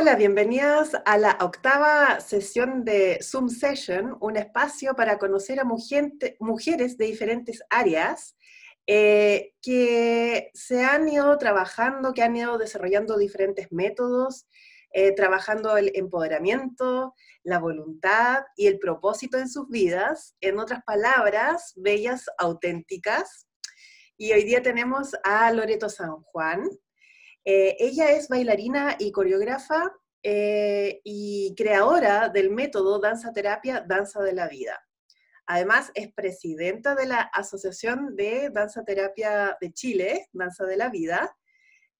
Hola, bienvenidas a la octava sesión de Zoom Session, un espacio para conocer a mujeres de diferentes áreas eh, que se han ido trabajando, que han ido desarrollando diferentes métodos, eh, trabajando el empoderamiento, la voluntad y el propósito en sus vidas, en otras palabras, bellas, auténticas. Y hoy día tenemos a Loreto San Juan. Eh, ella es bailarina y coreógrafa eh, y creadora del método Danza Terapia, Danza de la Vida. Además, es presidenta de la Asociación de Danza Terapia de Chile, Danza de la Vida.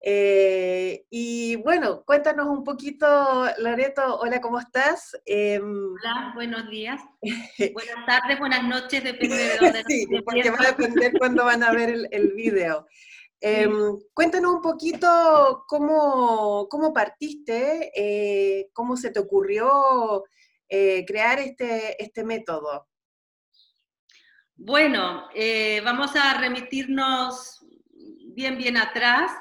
Eh, y bueno, cuéntanos un poquito, Loreto, hola, ¿cómo estás? Em, hola, buenos días. buenas tardes, buenas noches, depende de dónde Sí, porque va a depender cuándo van a ver el, el video. Em, cuéntanos un poquito cómo, cómo partiste, eh, cómo se te ocurrió eh, crear este, este método. Bueno, eh, vamos a remitirnos bien, bien atrás.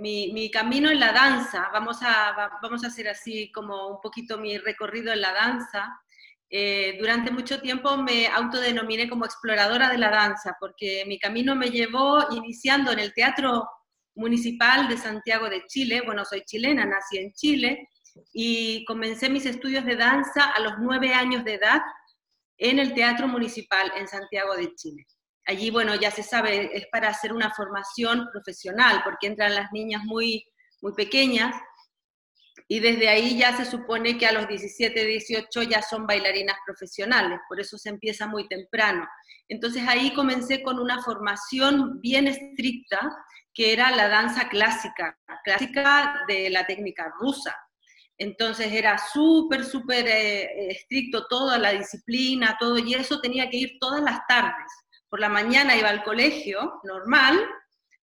Mi, mi, camino en la danza, vamos a, vamos a hacer así como un poquito mi recorrido en la danza. Eh, durante mucho tiempo me autodenominé como exploradora de la danza, porque mi camino me llevó iniciando en el Teatro Municipal de Santiago de Chile. Bueno, soy chilena, nací en Chile y comencé mis estudios de danza a los nueve años de edad en el Teatro Municipal en Santiago de Chile. Allí, bueno, ya se sabe, es para hacer una formación profesional, porque entran las niñas muy, muy pequeñas y desde ahí ya se supone que a los 17, 18 ya son bailarinas profesionales, por eso se empieza muy temprano. Entonces ahí comencé con una formación bien estricta, que era la danza clásica, clásica de la técnica rusa. Entonces era súper, súper eh, estricto toda la disciplina, todo, y eso tenía que ir todas las tardes. Por la mañana iba al colegio normal,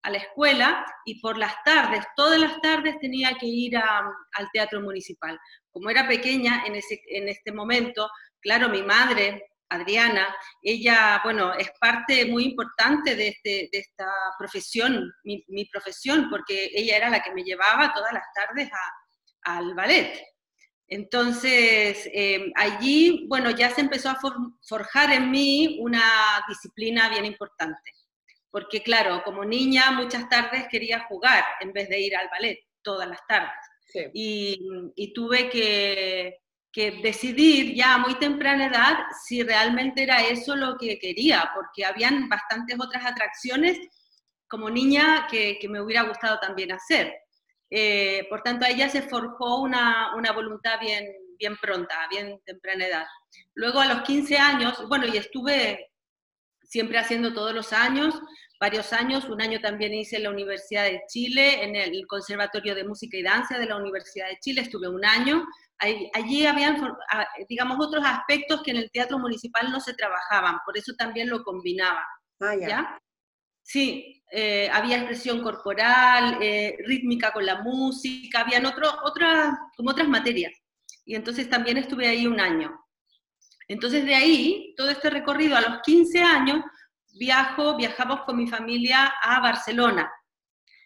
a la escuela y por las tardes, todas las tardes tenía que ir al teatro municipal. Como era pequeña en, ese, en este momento, claro, mi madre, Adriana, ella, bueno, es parte muy importante de, este, de esta profesión, mi, profesión, porque ella era la que me llevaba todas las tardes al ballet. Entonces, em, allí, bueno, ya se empezó a forjar en mí una disciplina bien importante porque claro, como niña muchas tardes quería jugar en vez de ir al ballet todas las tardes. Y, tuve que, decidir ya a muy temprana edad si realmente era eso lo que quería, porque habían bastantes otras atracciones como niña que, me hubiera gustado también hacer. Eh, por tanto, a ella se forjó una, una voluntad bien, bien pronta, bien temprana edad. Luego a los 15 años, bueno, y estuve siempre haciendo todos los años, varios años. Un año también hice en la Universidad de Chile, en el Conservatorio de Música y Danza de la Universidad de Chile, estuve un año. Allí habían, digamos, otros aspectos que en el teatro municipal no se trabajaban, por eso también lo combinaba. Ah, ya. Sí, eh, había expresión corporal, eh, rítmica con la música, habían otro, otra, como otras materias. Y entonces también estuve ahí un año. Entonces de ahí, todo este recorrido a los 15 años, viajo, viajamos con mi familia a Barcelona.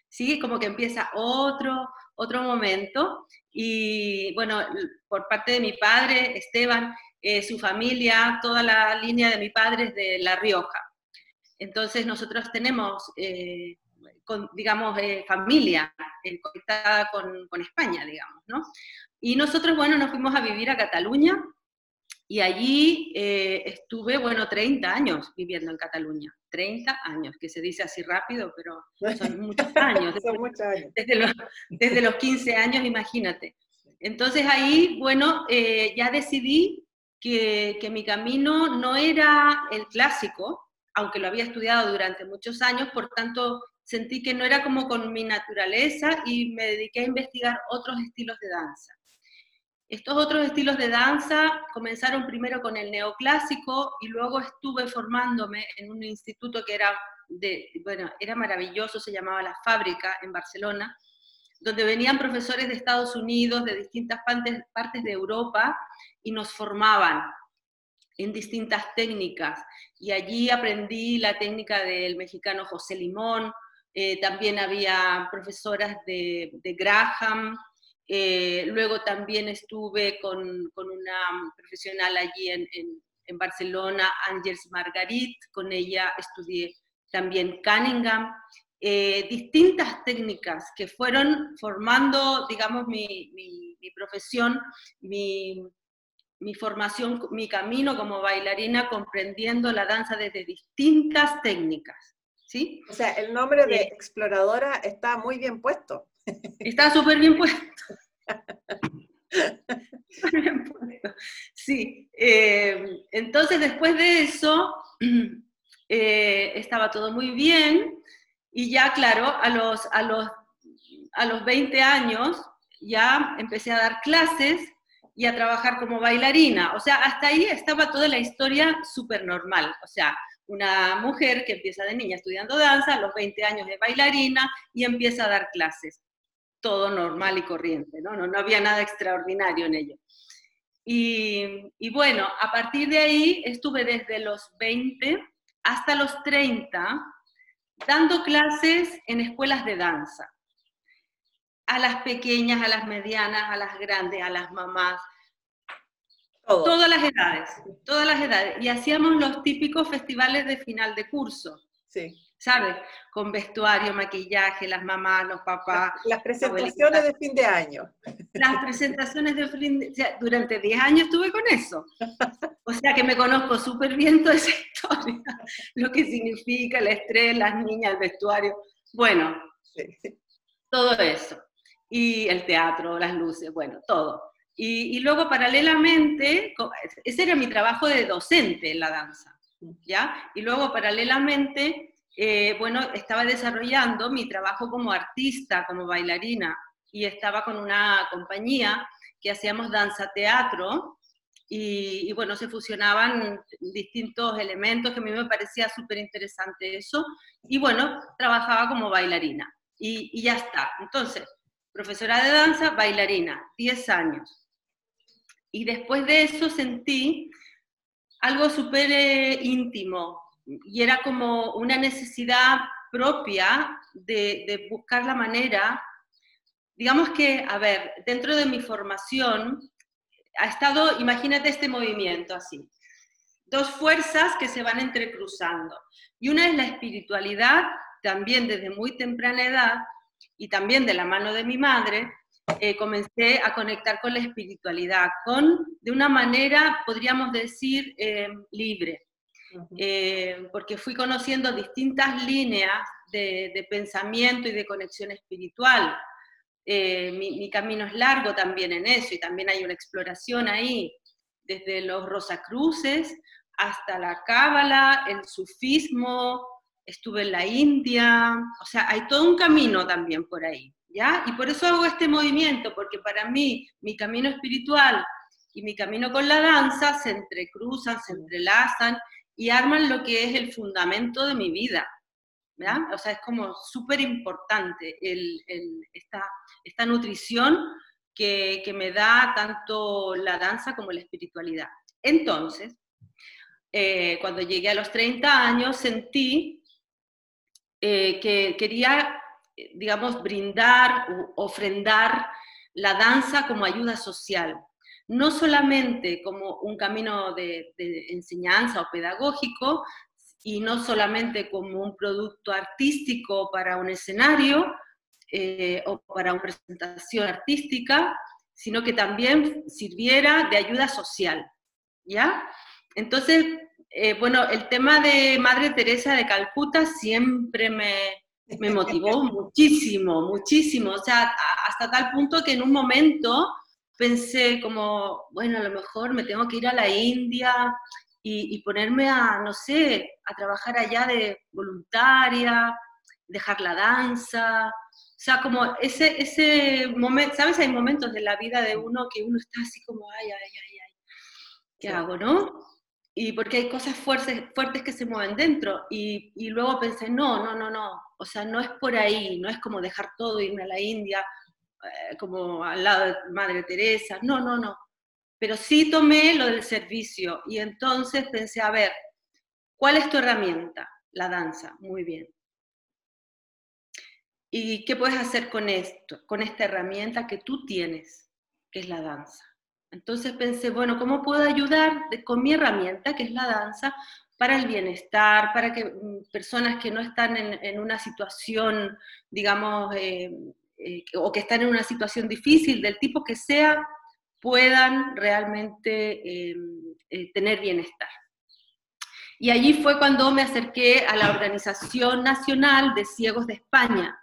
¿Sí? Como que empieza otro, otro momento. Y bueno, por parte de mi padre, Esteban, eh, su familia, toda la línea de mi padre es de La Rioja. Entonces nosotros tenemos, eh, digamos, eh, familia conectada con, con, España, digamos, ¿no? Y nosotros, bueno, nos fuimos a vivir a Cataluña y allí eh, estuve, bueno, 30 años viviendo en Cataluña. 30 años, que se dice así rápido, pero son muchos años. son muchos años. Desde, los, desde los 15 años, imagínate. Entonces ahí, bueno, eh, ya decidí que, que mi camino no era el clásico, aunque lo había estudiado durante muchos años, por tanto sentí que no era como con mi naturaleza y me dediqué a investigar otros estilos de danza. Estos otros estilos de danza comenzaron primero con el neoclásico y luego estuve formándome en un instituto que era, bueno, era maravilloso, se llamaba La Fábrica en Barcelona, donde venían profesores de Estados Unidos, de distintas partes, de Europa y nos formaban en distintas técnicas. Y allí aprendí la técnica del mexicano José Limón, eh, también había profesoras de Graham, Eh, luego también estuve con, una profesional allí en, en, Barcelona, Ángels Margarit, con ella estudié también Cunningham. Eh, distintas técnicas que fueron formando, digamos, mi, mi profesión, mi, mi formación, mi camino como bailarina, comprendiendo la danza desde distintas técnicas. ¿sí? O sea, el nombre de exploradora está muy bien puesto. Está súper bien puesto. Sí, eh, entonces después de eso eh, estaba todo muy bien y ya, claro, a los, a, los, a los 20 años ya empecé a dar clases y a trabajar como bailarina. O sea, hasta ahí estaba toda la historia súper normal. O sea, una mujer que empieza de niña estudiando danza, a los 20 años es bailarina y empieza a dar clases. Todo normal y corriente, ¿no? No, no había nada extraordinario en ello. Y, y, bueno, a partir de ahí estuve desde los 20 hasta los 30 dando clases en escuelas de danza a las pequeñas, a las medianas, a las grandes, a las mamás. Todas las edades, todas las edades. Y hacíamos los típicos festivales de final de curso. Sí. ¿Sabes? Con vestuario, maquillaje, las mamás, los papás. Las, presentaciones de fin de año. Las presentaciones de fin de... O sea, durante 10 años estuve con eso. O sea que me conozco súper bien toda esa historia. Lo que significa el estrés, las niñas, el vestuario. Bueno, todo eso y el teatro, las luces, bueno, todo. Y, luego paralelamente, ese era mi trabajo de docente en la danza, ¿ya? Y luego paralelamente, eh, bueno, estaba desarrollando mi trabajo como artista, como bailarina, y estaba con una compañía que hacíamos danza-teatro, y, bueno, se fusionaban distintos elementos que a mí me parecía súper interesante eso, y bueno, trabajaba como bailarina, y, y ya está. Entonces, profesora de danza, bailarina, 10 años. Y después de eso sentí algo súper eh, íntimo y era como una necesidad propia de, buscar la manera, digamos que, a ver, dentro de mi formación ha estado, imagínate este movimiento así, dos fuerzas que se van entrecruzando. Y una es la espiritualidad, también desde muy temprana edad, y también de la mano de mi madre, eh, comencé a conectar con la espiritualidad, con, de una manera, podríamos decir, eh, libre, eh, porque fui conociendo distintas líneas de, pensamiento y de conexión espiritual. Mi, mi, camino es largo también en eso y también hay una exploración ahí, desde los Rosacruces hasta la Cábala, el sufismo, estuve en la India, o sea, hay todo un camino también por ahí, ¿ya? Y por eso hago este movimiento, porque para mí mi camino espiritual y mi camino con la danza se entrecruzan, se entrelazan y arman lo que es el fundamento de mi vida. O sea, es como súper importante esta, esta nutrición que, que me da tanto la danza como la espiritualidad. Entonces, eh, cuando llegué a los 30 años, sentí eh, que quería, eh, digamos, brindar, ofrendar la danza como ayuda social, no solamente como un camino de, enseñanza o pedagógico, y no solamente como un producto artístico para un escenario eh, o para una presentación artística, sino que también sirviera de ayuda social, ¿ya? Entonces, eh, bueno, el tema de Madre Teresa de Calcuta siempre me, me motivó muchísimo, muchísimo. O sea, hasta tal punto que en un momento pensé como, bueno, a lo mejor me tengo que ir a la India y, ponerme a, no sé, a trabajar allá de voluntaria, dejar la danza. O sea, como ese, ese momento, ¿sabes? Hay momentos de la vida de uno que uno está así como, ay, ay, ay, ay, ¿qué hago, no? y porque hay cosas fuertes, fuertes que se mueven dentro. Y, y, luego pensé, no, no, no, no, o sea, no es por ahí, no es como dejar todo, irme a la India, eh, como al lado de Madre Teresa, no, no, no. Pero sí tomé lo del servicio y entonces pensé, a ver, ¿cuál es tu herramienta? La danza, muy bien. ¿Y qué puedes hacer con esto, con esta herramienta que tú tienes, que es la danza? Entonces pensé, bueno, ¿cómo puedo ayudar con mi herramienta, que es la danza, para el bienestar, para que mm, personas que no están en, una situación, digamos, eh, eh, o que están en una situación difícil, del tipo que sea, puedan realmente em, eh, tener bienestar. Y allí fue cuando me acerqué a la Organización Nacional de Ciegos de España,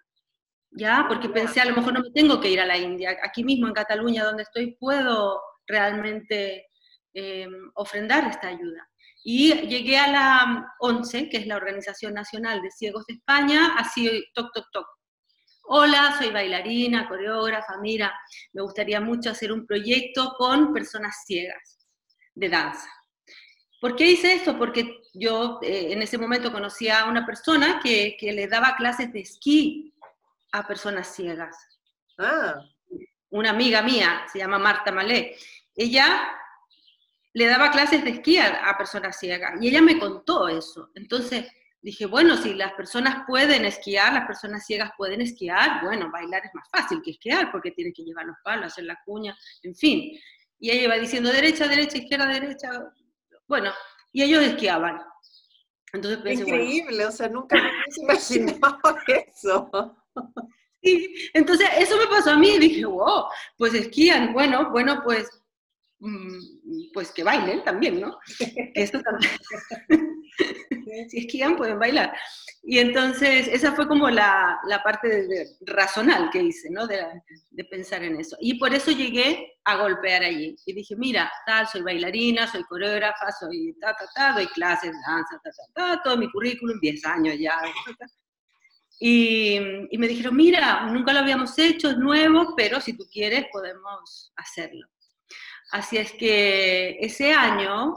¿ya? Porque pensé, a lo mejor no me tengo que ir a la India, aquí mismo en Cataluña, donde estoy, puedo realmente em, ofrendar esta ayuda. Y llegué a la 11, que es la Organización Nacional de Ciegos de España, así toc, toc, toc. Hola, soy bailarina, coreógrafa, mira, me gustaría mucho hacer un proyecto con personas ciegas de danza. ¿Por qué hice esto? Porque yo eh, en ese momento conocí a una persona que, que, le daba clases de esquí a personas ciegas. Ah. Una amiga mía, se llama Marta Malé. Ella le daba clases de esquí a, personas ciegas y ella me contó eso. Entonces dije, bueno, si las personas pueden esquiar, las personas ciegas pueden esquiar, bueno, bailar es más fácil que esquiar porque tienen que llevar los palos, hacer la cuña, en fin. Y ella iba diciendo derecha, derecha, izquierda, derecha. Bueno, y ellos esquiaban. Entonces Increíble, o sea, nunca me hubiese imaginado eso. Sí, entonces eso me pasó a mí dije, wow, pues esquían, bueno, bueno, pues pues que bailen también, ¿no? Esto también. si esquían, pueden bailar. Y entonces, esa fue como la, la parte de, razonal que hice, ¿no? De, de, pensar en eso. Y por eso llegué a golpear allí. Y dije, mira, tal, soy bailarina, soy coreógrafa, soy ta, ta, ta, doy clases danza, ta, ta, ta, todo mi currículum, 10 años ya. Y, y me dijeron, mira, nunca lo habíamos hecho, es nuevo, pero si tú quieres podemos hacerlo. Así es que ese año,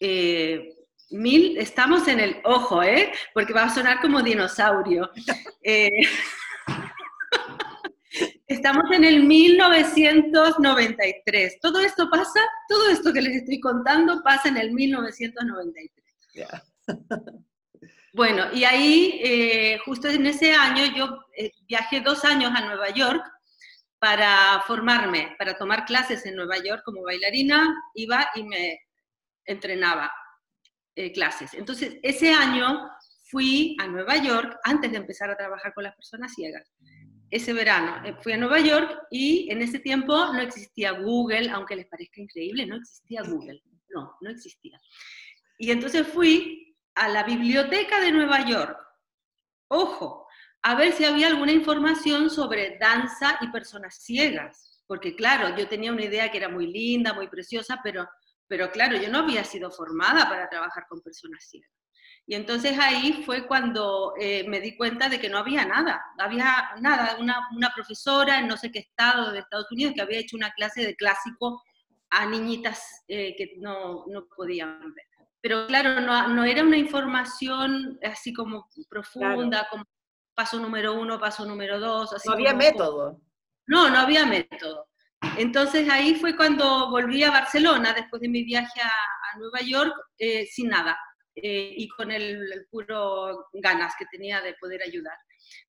eh, mil, estamos en el ojo, ¿eh? porque va a sonar como dinosaurio. Eh, estamos en el 1993. Todo esto pasa, todo esto que les estoy contando pasa en el 1993. Bueno, y ahí, eh, justo en ese año, yo viajé dos años a Nueva York para formarme, para tomar clases en Nueva York como bailarina, iba y me entrenaba eh, clases. Entonces, ese año fui a Nueva York antes de empezar a trabajar con las personas ciegas. Ese verano eh, fui a Nueva York y en ese tiempo no existía Google, aunque les parezca increíble, no existía Google. No, no existía. Y entonces fui a la biblioteca de Nueva York. Ojo, a ver si había alguna información sobre danza y personas ciegas, porque claro, yo tenía una idea que era muy linda, muy preciosa, pero, pero claro, yo no había sido formada para trabajar con personas ciegas. Y entonces ahí fue cuando eh, me di cuenta de que no había nada, no había nada, una, una, profesora en no sé qué estado de Estados Unidos que había hecho una clase de clásico a niñitas eh, que no, no, podían ver. Pero claro, no, no, era una información así como profunda, como paso número uno, paso número dos. no había método. No, no había método. Entonces ahí fue cuando volví a Barcelona, después de mi viaje a, Nueva York, eh, sin nada eh, y con el, puro ganas que tenía de poder ayudar.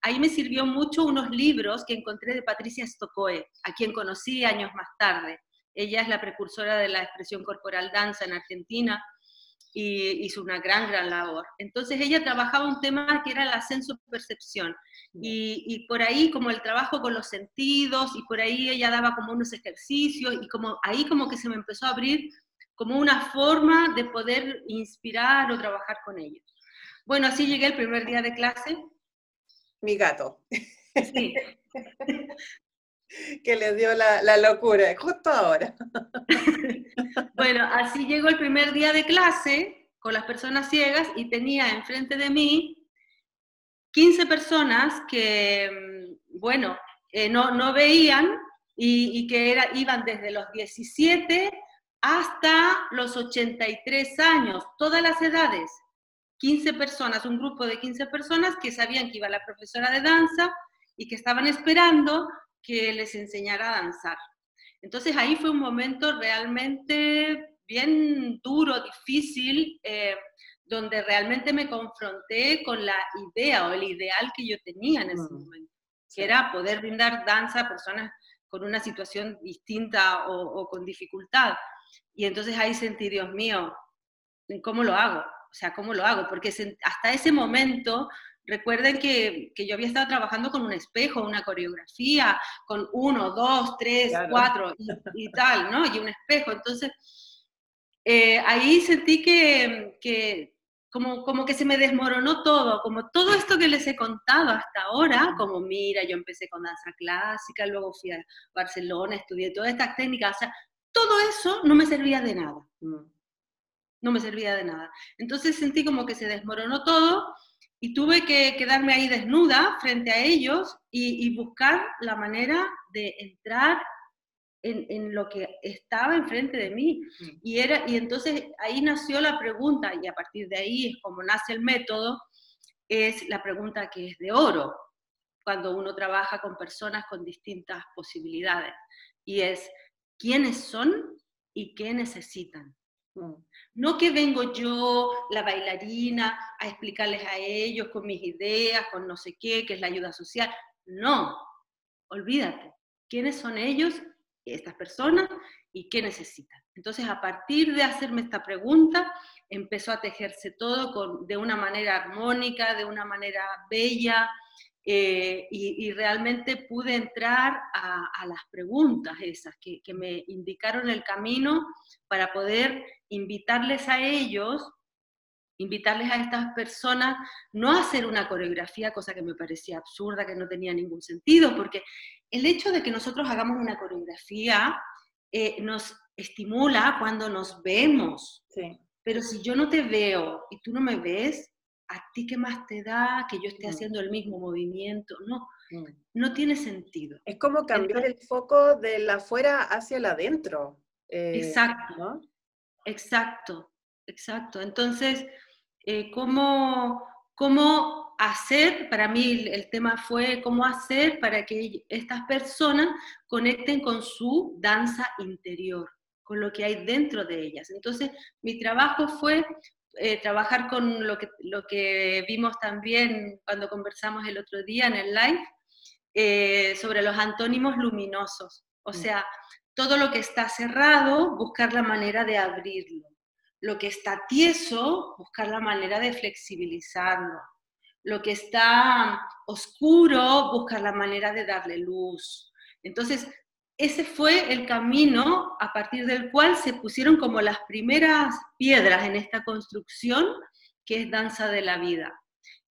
Ahí me sirvió mucho unos libros que encontré de Patricia Stokoe, a quien conocí años más tarde. Ella es la precursora de la expresión corporal danza en Argentina y hizo una gran, gran labor. Entonces ella trabajaba un tema que era la senso-percepción y, y, por ahí como el trabajo con los sentidos y por ahí ella daba como unos ejercicios y como ahí como que se me empezó a abrir como una forma de poder inspirar o trabajar con ellos. Bueno, así llegué el primer día de clase. Mi gato. Sí. que le dio la, la, locura, justo ahora. bueno, así llegó el primer día de clase con las personas ciegas y tenía enfrente de mí 15 personas que, mm, bueno, eh, no, no, veían y, que iban desde los 17 hasta los 83 años, todas las edades. 15 personas, un grupo de 15 personas que sabían que iba la profesora de danza y que estaban esperando que les enseñara a danzar. Entonces ahí fue un momento realmente bien duro, difícil, eh, donde realmente me confronté con la idea o el ideal que yo tenía en ese mm. momento. que era poder brindar danza a personas con una situación distinta o, con dificultad. Y entonces ahí sentí, Dios mío, ¿cómo lo hago? O sea, ¿cómo lo hago? Porque hasta ese momento Recuerden que, yo había estado trabajando con un espejo, una coreografía, con uno, dos, tres, cuatro y, tal, ¿no? Y un espejo. Entonces, eh, ahí sentí que, que como, como que se me desmoronó todo, como todo esto que les he contado hasta ahora, como mira, yo empecé con danza clásica, luego fui a Barcelona, estudié todas estas técnicas, o sea, todo eso no me servía de nada. Mm. No me servía de nada. Entonces sentí como que se desmoronó todo y tuve que quedarme ahí desnuda frente a ellos y, buscar la manera de entrar en, lo que estaba enfrente de mí. Y, era, y entonces ahí nació la pregunta, y a partir de ahí es como nace el método, es la pregunta que es de oro, cuando uno trabaja con personas con distintas posibilidades. Y es, ¿quiénes son y qué necesitan? Mm. No que vengo yo, la bailarina, a explicarles a ellos con mis ideas, con no sé qué, que es la ayuda social. No, olvídate. ¿Quiénes son ellos, estas personas, y qué necesitan? Entonces, a partir de hacerme esta pregunta, empezó a tejerse todo de una manera armónica, de una manera bella, eh, y, realmente pude entrar a, las preguntas esas que, me indicaron el camino para poder invitarles a ellos, invitarles a estas personas, no a hacer una coreografía, cosa que me parecía absurda, que no tenía ningún sentido, porque el hecho de que nosotros hagamos una coreografía eh, nos estimula cuando nos vemos. Pero si yo no te veo y tú no me ves, ¿a ti qué más te da que yo esté mm. haciendo el mismo movimiento? No, mm. no tiene sentido. Es como cambiar el foco de la afuera hacia el adentro. Eh, exacto, exacto, exacto. Entonces, eh, ¿cómo, ¿cómo hacer? Para mí el tema fue cómo hacer para que estas personas conecten con su danza interior con lo que hay dentro de ellas. Entonces, mi trabajo fue eh, trabajar con lo que, lo que vimos también cuando conversamos el otro día en el live, eh, sobre los antónimos luminosos. O mm. sea, todo lo que está cerrado, buscar la manera de abrirlo. Lo que está tieso, buscar la manera de flexibilizarlo. Lo que está oscuro, buscar la manera de darle luz. Entonces, ese fue el camino a partir del cual se pusieron como las primeras piedras en esta construcción, que es danza de la vida.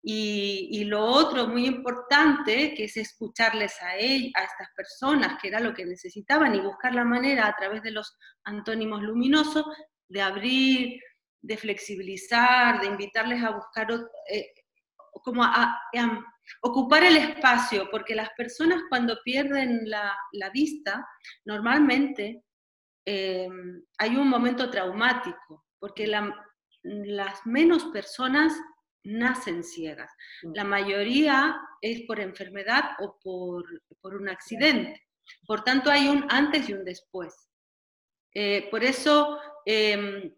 Y, lo otro muy importante, que es escucharles a, a estas personas, que era lo que necesitaban, y buscar la manera a través de los antónimos luminosos de abrir, de flexibilizar, de invitarles a buscar, eh, como a, ocupar el espacio, porque las personas cuando pierden la, vista, normalmente em, hay un momento traumático, porque las menos personas nacen ciegas. Mm. La mayoría es por enfermedad o por, un accidente. Por tanto, hay un antes y un después. Eh, por eso em,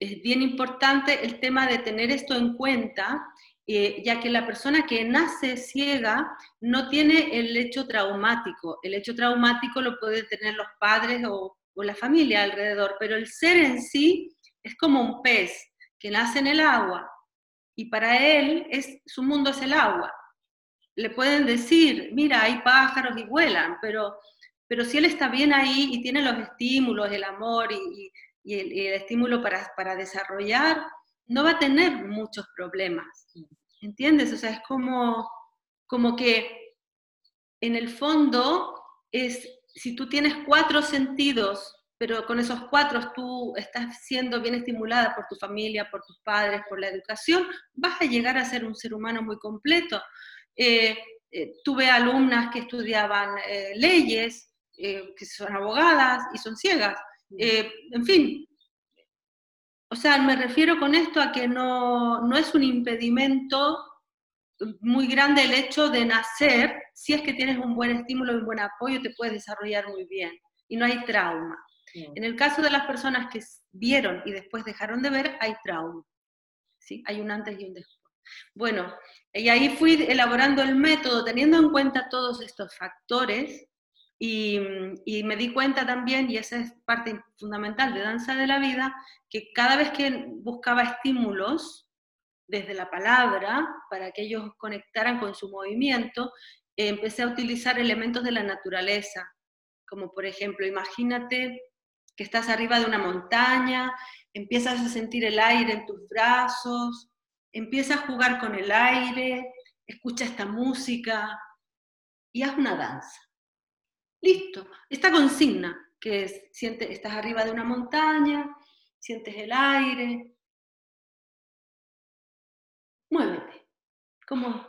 es bien importante el tema de tener esto en cuenta eh, ya que la persona que nace ciega no tiene el hecho traumático. El hecho traumático lo pueden tener los padres o, la familia alrededor, pero el ser en sí es como un pez que nace en el agua y para él es, su mundo es el agua. Le pueden decir, mira, hay pájaros y vuelan, pero, pero si él está bien ahí y tiene los estímulos, el amor y, el, y el, estímulo para, para desarrollar, no va a tener muchos problemas. ¿Entiendes? O sea, es como, como que en el fondo es, si tú tienes cuatro sentidos, pero con esos cuatro tú estás siendo bien estimulada por tu familia, por tus padres, por la educación, vas a llegar a ser un ser humano muy completo. Eh, eh, tuve alumnas que estudiaban eh, leyes, que son abogadas y son ciegas. en fin, o sea, me refiero con esto a que no, no es un impedimento muy grande el hecho de nacer, si es que tienes un buen estímulo y un buen apoyo, te puedes desarrollar muy bien y no hay trauma. En el caso de las personas que vieron y después dejaron de ver, hay trauma. ¿sí? Hay un antes y un después. Bueno, y ahí fui elaborando el método teniendo en cuenta todos estos factores y, y, me di cuenta también, y esa es parte fundamental de Danza de la Vida, que cada vez que buscaba estímulos desde la palabra para que ellos conectaran con su movimiento, empecé a utilizar elementos de la naturaleza, como por ejemplo, imagínate que estás arriba de una montaña, empiezas a sentir el aire en tus brazos, empiezas a jugar con el aire, escucha esta música y haz una danza. Listo, esta consigna que es, sientes, estás arriba de una montaña, sientes el aire, muévete, como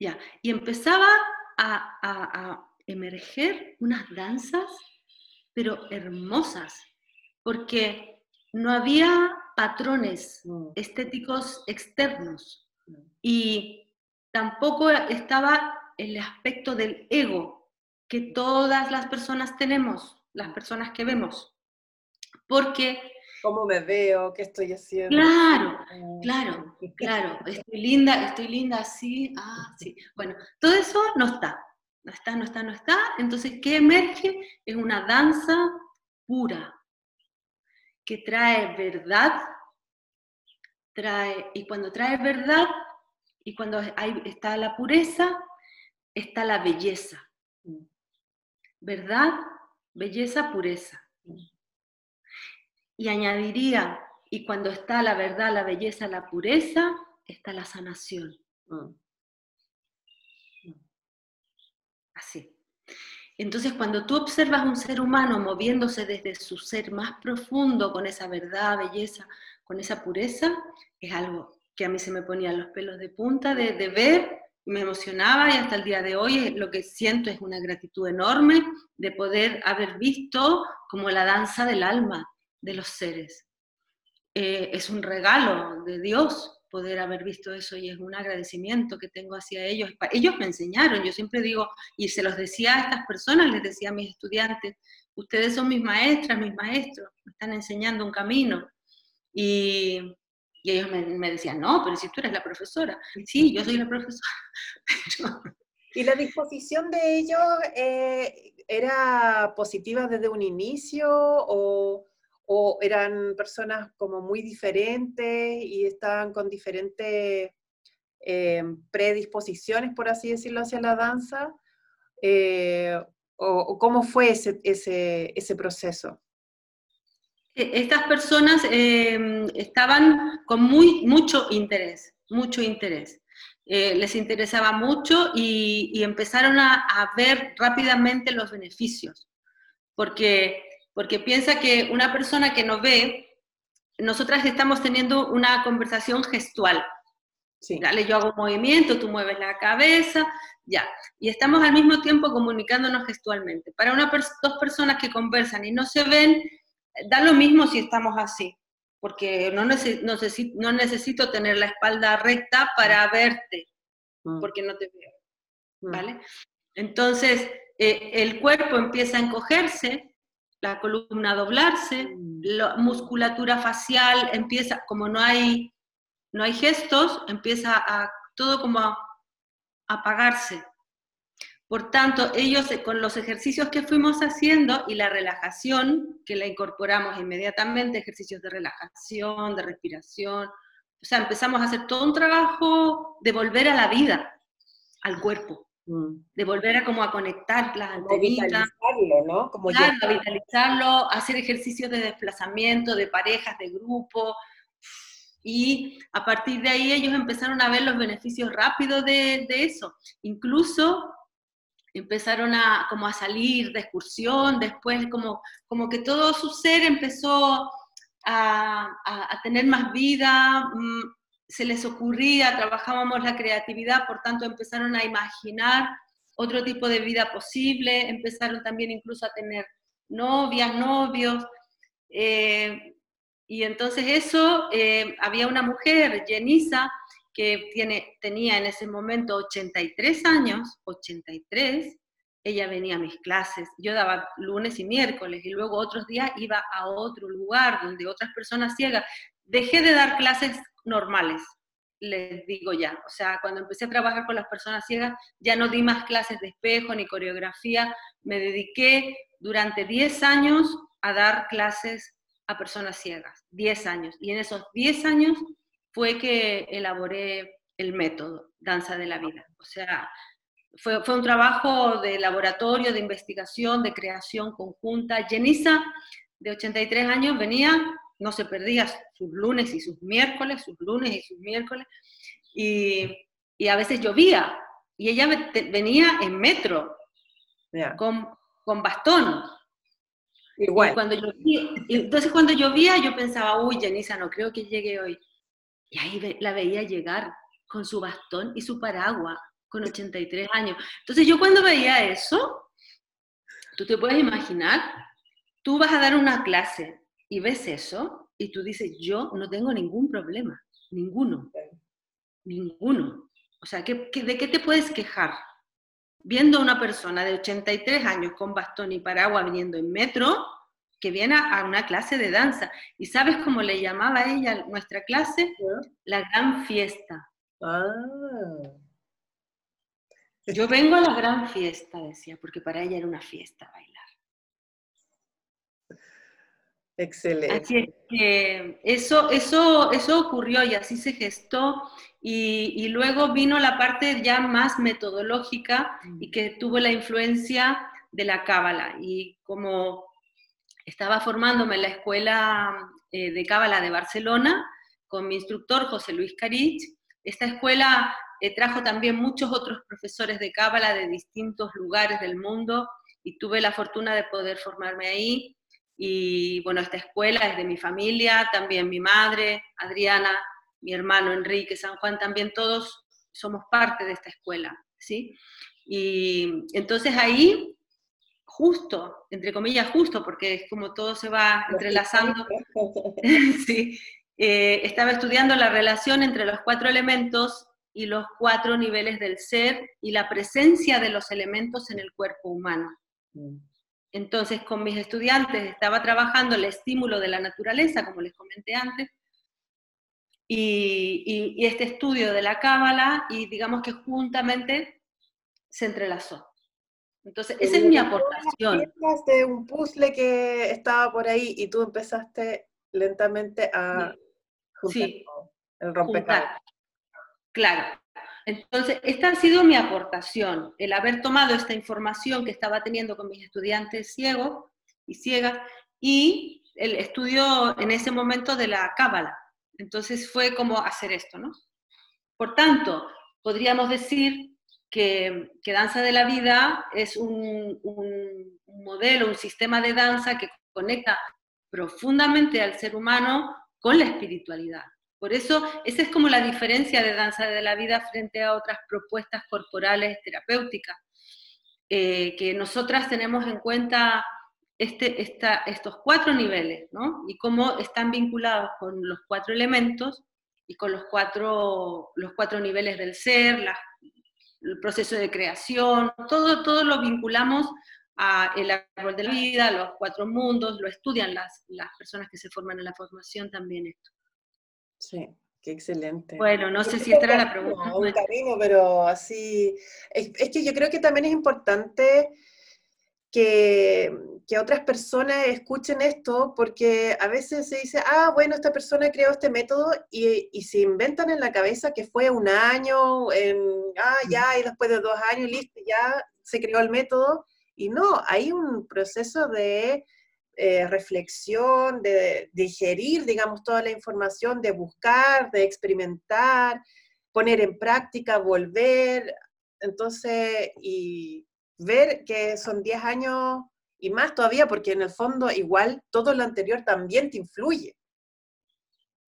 ya, y empezaba a, a emerger unas danzas, pero hermosas, porque no había patrones mm. estéticos externos. Mm. y tampoco estaba el aspecto del ego, que todas las personas tenemos, las personas que vemos. Porque... ¿Cómo me veo? ¿Qué estoy haciendo? Claro, mm. claro, claro. Estoy linda, estoy linda así, ah, sí. Bueno, todo eso no está. No está, no está, no está. Entonces, ¿qué emerge? Es una danza pura, que trae verdad, trae, y cuando trae verdad, y cuando hay, está la pureza, está la belleza. Verdad, belleza, pureza. Y añadiría, y cuando está la verdad, la belleza, la pureza, está la sanación. Mm. Así. Entonces, cuando tú observas un ser humano moviéndose desde su ser más profundo, con esa verdad, belleza, con esa pureza, es algo que a mí se me ponían los pelos de punta de, de ver me emocionaba y hasta el día de hoy lo que siento es una gratitud enorme de poder haber visto como la danza del alma de los seres. Eh, es un regalo de Dios poder haber visto eso y es un agradecimiento que tengo hacia ellos. Ellos me enseñaron, yo siempre digo, y se los decía a estas personas, les decía a mis estudiantes, ustedes son mis maestras, mis maestros, me están enseñando un camino. Y, y ellos me, decían, no, pero si tú eres la profesora. Sí, yo soy la profesora. ¿Y la disposición de ellos eh, era positiva desde un inicio o, o, eran personas como muy diferentes y estaban con diferentes eh, predisposiciones, por así decirlo, hacia la danza? Eh, o, cómo fue ese, ese, ese proceso? Estas personas em, estaban con muy, mucho interés, mucho interés. Eh, les interesaba mucho y, empezaron a, ver rápidamente los beneficios, porque, porque piensa que una persona que no ve, nosotras estamos teniendo una conversación gestual. Sí. Dale, yo hago un movimiento, tú mueves la cabeza, ya. Y estamos al mismo tiempo comunicándonos gestualmente. Para una dos personas que conversan y no se ven, da lo mismo si estamos así, porque no, necesito, no necesito tener la espalda recta para verte, mm. porque no te veo. Mm. ¿Vale? Entonces, eh, el cuerpo empieza a encogerse, la columna a doblarse, mm. la musculatura facial empieza, como no hay, no hay gestos, empieza a todo como a apagarse. Por tanto, ellos eh, con los ejercicios que fuimos haciendo y la relajación, que la incorporamos inmediatamente, ejercicios de relajación, de respiración, o sea, empezamos a hacer todo un trabajo de volver a la vida, al cuerpo, mm. de volver a como a conectar las antenitas. ¿no? Como claro, vitalizarlo, hacer ejercicios de desplazamiento, de parejas, de grupo, y a partir de ahí ellos empezaron a ver los beneficios rápidos de, de eso. Incluso empezaron a, como a salir de excursión, después como, como que todo su ser empezó a, a, tener más vida, mm, se les ocurría, trabajábamos la creatividad, por tanto empezaron a imaginar otro tipo de vida posible, empezaron también incluso a tener novias, novios, eh, y entonces eso, eh, había una mujer, Jenisa, que tenía en ese momento 83 años, 83, ella venía a mis clases, yo daba lunes y miércoles y luego otros días iba a otro lugar donde otras personas ciegas. Dejé de dar clases normales, les digo ya. O sea, cuando empecé a trabajar con las personas ciegas, ya no di más clases de espejo ni coreografía, me dediqué durante 10 años a dar clases a personas ciegas, 10 años. Y en esos 10 años fue que elaboré el método Danza de la Vida. O sea, fue, fue un trabajo de laboratorio, de investigación, de creación conjunta. Jenisa, de 83 años, venía no se perdía sus lunes y sus miércoles, sus lunes y sus miércoles, y, a veces llovía, y ella venía en metro, con, con, bastón. Igual. Y cuando llovía, entonces cuando llovía yo pensaba, uy, Jenisa, no creo que llegue hoy. Y ahí la veía llegar con su bastón y su paraguas, con 83 años. Entonces yo cuando veía eso, tú te puedes imaginar, tú vas a dar una clase y ves eso y tú dices, yo no tengo ningún problema, ninguno, ninguno. O sea, ¿qué, de qué te puedes quejar? Viendo a una persona de 83 años con bastón y paraguas viniendo en metro, que viene a una clase de danza. ¿Y sabes cómo le llamaba ella nuestra clase? La gran fiesta. Ah. Yo vengo a la gran fiesta, decía, porque para ella era una fiesta bailar. Excelente. Así es que eso, eso, eso ocurrió y así se gestó. Y, luego vino la parte ya más metodológica y que tuvo la influencia de la cábala. Y como estaba formándome en la escuela eh, de cábala de Barcelona con mi instructor José Luis Carich, esta escuela eh, trajo también muchos otros profesores de cábala de distintos lugares del mundo y tuve la fortuna de poder formarme ahí y bueno, esta escuela es de mi familia, también mi madre, Adriana, mi hermano Enrique, San Juan, también todos somos parte de esta escuela, ¿sí? Y entonces ahí, justo, entre comillas, justo, porque es como todo se va entrelazando, sí, eh, estaba estudiando la relación entre los cuatro elementos y los cuatro niveles del ser y la presencia de los elementos en el cuerpo humano. Mm. Entonces, con mis estudiantes estaba trabajando el estímulo de la naturaleza, como les comenté antes, y, este estudio de la cábala, y digamos que juntamente se entrelazó. Entonces, esa es mi aportación. de un puzzle que estaba por ahí y tú empezaste lentamente a sí. el rompecabezas. Claro, entonces, esta ha sido mi aportación, el haber tomado esta información que estaba teniendo con mis estudiantes ciegos y ciegas y el estudio en ese momento de la cábala. Entonces fue como hacer esto, ¿no? Por tanto, podríamos decir que, Danza de la Vida es un, modelo, un sistema de danza que conecta profundamente al ser humano con la espiritualidad. Por eso, esa es como la diferencia de danza de la vida frente a otras propuestas corporales terapéuticas, eh, que nosotras tenemos en cuenta este, estos cuatro niveles, ¿no? Y cómo están vinculados con los cuatro elementos y con los cuatro, los cuatro niveles del ser, el proceso de creación, todo, todo lo vinculamos a el árbol de la vida, los cuatro mundos, lo estudian las, las personas que se forman en la formación también esto. Sí, qué excelente. Bueno, no sé si esta era la pregunta. un camino, pero así. Es, que yo creo que también es importante que, otras personas escuchen esto, porque a veces se dice, ah, bueno, esta persona creó este método y, y se inventan en la cabeza que fue un año, en, ah, ya, y después de dos años, listo, ya se creó el método. Y no, hay un proceso de eh, reflexión, de, digerir, digamos, toda la información, de buscar, de experimentar, poner en práctica, volver, entonces, y ver que son 10 años y más todavía, porque en el fondo igual todo lo anterior también te influye,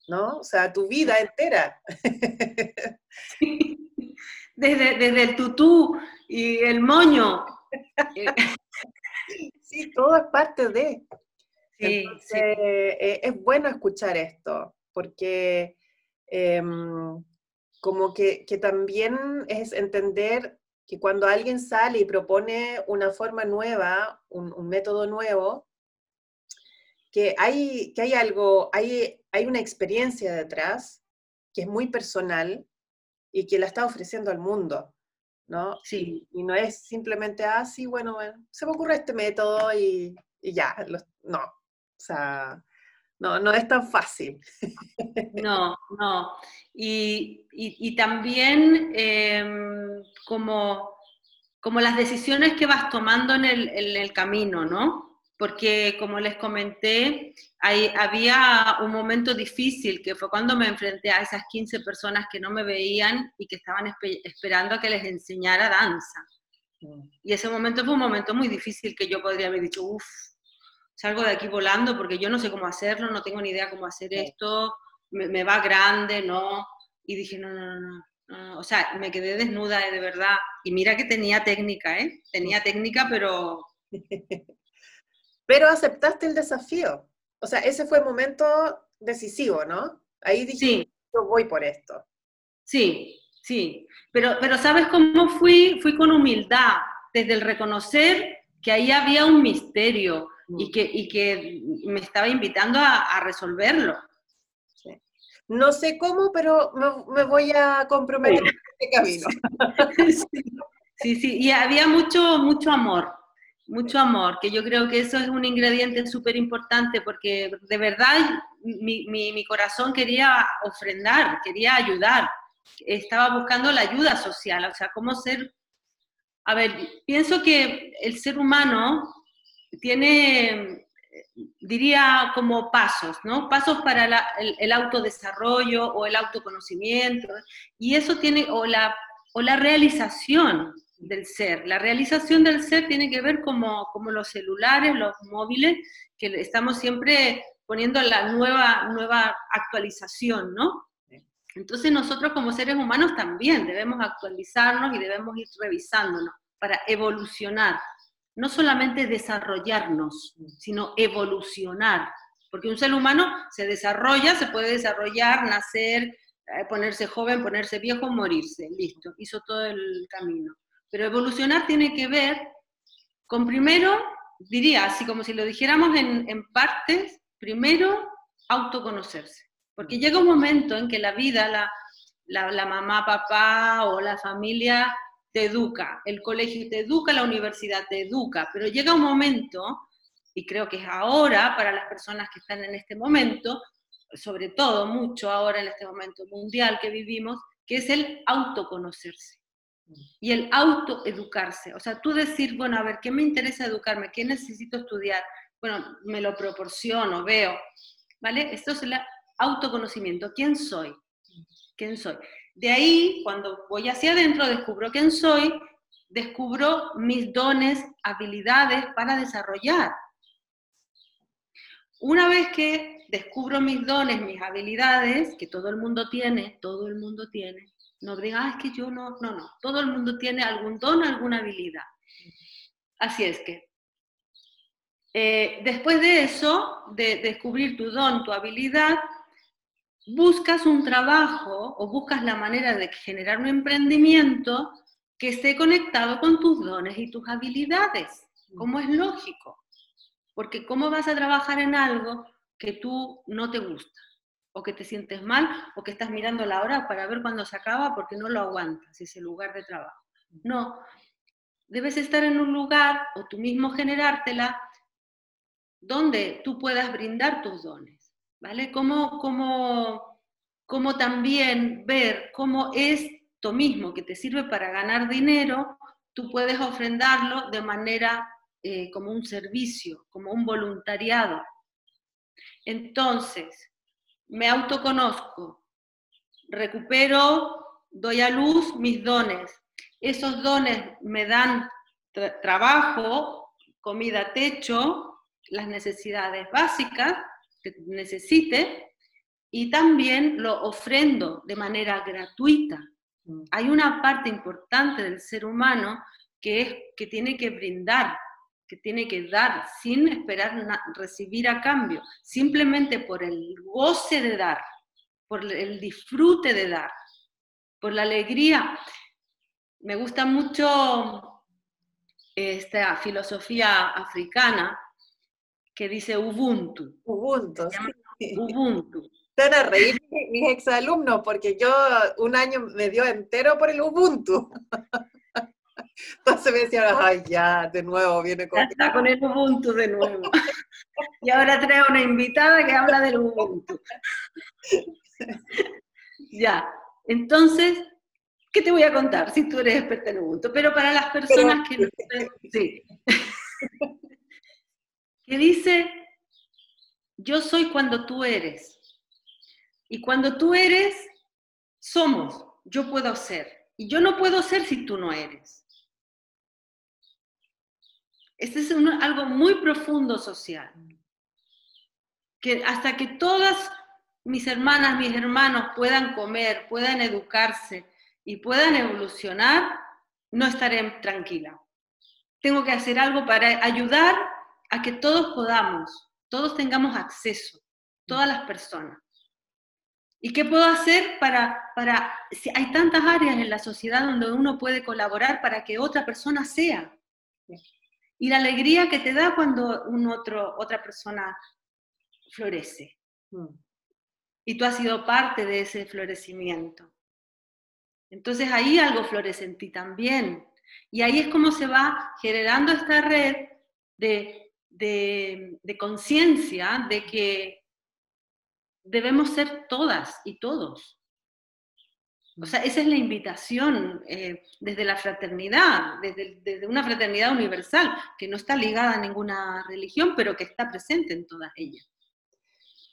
¿no? O sea, tu vida entera. Desde, desde el tutú y el moño. Sí, todo es parte de. Sí, eh, es bueno escuchar esto, porque em, como que, también es entender que cuando alguien sale y propone una forma nueva, un, método nuevo, que hay, que hay algo, hay, hay una experiencia detrás que es muy personal y que la está ofreciendo al mundo, ¿no? Sí. Y, no es simplemente, ah, sí, bueno, se me ocurre este método y, ya, no, o sea, no, no es tan fácil. No, no. Y, también em, como, como las decisiones que vas tomando en el, en el camino, ¿no? porque como les comenté, había un momento difícil que fue cuando me enfrenté a esas 15 personas que no me veían y que estaban esperando a que les enseñara danza. Mm. Y ese momento fue un momento muy difícil que yo podría haber dicho, uff, salgo de aquí volando porque yo no sé cómo hacerlo, no tengo ni idea cómo hacer esto, me, va grande, ¿no? Y dije, no, no, no, no, o sea, me quedé desnuda de verdad. Y mira que tenía técnica, ¿eh? Tenía técnica, pero pero aceptaste el desafío. O sea, ese fue el momento decisivo, ¿no? Ahí dije, yo voy por esto. Sí, sí. Pero, pero ¿sabes cómo fui? Fui con humildad, desde el reconocer que ahí había un misterio y, que, y que me estaba invitando a, resolverlo. No sé cómo, pero me, voy a comprometer en este camino. Sí, sí, y había mucho, mucho amor mucho amor, que yo creo que eso es un ingrediente súper importante porque de verdad mi, mi, corazón quería ofrendar, quería ayudar, estaba buscando la ayuda social, o sea, cómo ser... A ver, pienso que el ser humano tiene, diría, como pasos, ¿no? Pasos para el, el, autodesarrollo o el autoconocimiento, y eso tiene, o la, o la realización, del ser. La realización del ser tiene que ver como, como los celulares, los móviles, que estamos siempre poniendo la nueva, nueva actualización, ¿no? Entonces nosotros como seres humanos también debemos actualizarnos y debemos ir revisándonos para evolucionar, no solamente desarrollarnos, sino evolucionar, porque un ser humano se desarrolla, se puede desarrollar, nacer, eh, ponerse joven, ponerse viejo, morirse, listo, hizo todo el camino. Pero evolucionar tiene que ver con primero, diría así como si lo dijéramos en, partes, primero autoconocerse. Porque llega un momento en que la vida, la, la, mamá, papá o la familia te educa, el colegio te educa, la universidad te educa, pero llega un momento, y creo que es ahora para las personas que están en este momento, sobre todo mucho ahora en este momento mundial que vivimos, que es el autoconocerse y el autoeducarse. O sea, tú decir, bueno, a ver, ¿qué me interesa educarme? ¿Qué necesito estudiar? Bueno, me lo proporciono, veo. ¿Vale? Esto es el autoconocimiento. ¿Quién soy? ¿Quién soy? De ahí, cuando voy hacia adentro, descubro quién soy, descubro mis dones, habilidades para desarrollar. Una vez que descubro mis dones, mis habilidades, que todo el mundo tiene, todo el mundo tiene, no digan, ah, es que yo no, no, no. Todo el mundo tiene algún don, alguna habilidad. Así es que, eh, después de eso, de descubrir tu don, tu habilidad, buscas un trabajo o buscas la manera de generar un emprendimiento que esté conectado con tus dones y tus habilidades, como es lógico. Porque ¿cómo vas a trabajar en algo que tú no te gusta? o que te sientes mal, o que estás mirando la hora para ver cuándo se acaba porque no lo aguantas, ese lugar de trabajo. No, debes estar en un lugar o tú mismo generártela donde tú puedas brindar tus dones, ¿vale? Como, como, como también ver cómo esto mismo que te sirve para ganar dinero, tú puedes ofrendarlo de manera eh, como un servicio, como un voluntariado. Entonces, me autoconozco, recupero, doy a luz mis dones. Esos dones me dan trabajo, comida, techo, las necesidades básicas que necesite y también lo ofrendo de manera gratuita. Mm. Hay una parte importante del ser humano que es que tiene que brindar, que tiene que dar sin esperar recibir a cambio, simplemente por el goce de dar, por el disfrute de dar, por la alegría. Me gusta mucho esta filosofía africana que dice Ubuntu. Ubuntu. Ubuntu. Están a reír mis exalumnos porque yo un año me dio entero por el Ubuntu. Entonces me decían, ay, ya, de nuevo viene con... está con el Ubuntu de nuevo. y ahora trae una invitada que habla del Ubuntu. ya, entonces, ¿qué te voy a contar si tú eres experta en Ubuntu? Pero para las personas que no sí. Que dice, yo soy cuando tú eres. Y cuando tú eres, somos, yo puedo ser. Y yo no puedo ser si tú no eres. Este es algo muy profundo social. Que hasta que todas mis hermanas, mis hermanos puedan comer, puedan educarse y puedan evolucionar, no estaré tranquila. Tengo que hacer algo para ayudar a que todos podamos, todos tengamos acceso, todas las personas. ¿Y qué puedo hacer para, para, si hay tantas áreas en la sociedad donde uno puede colaborar para que otra persona sea? y la alegría que te da cuando un otro, otra persona florece. Y tú has sido parte de ese florecimiento. Entonces ahí algo florece en ti también. Y ahí es como se va generando esta red de, de conciencia de que debemos ser todas y todos. O sea, esa es la invitación eh, desde la fraternidad, desde, una fraternidad universal, que no está ligada a ninguna religión, pero que está presente en todas ellas.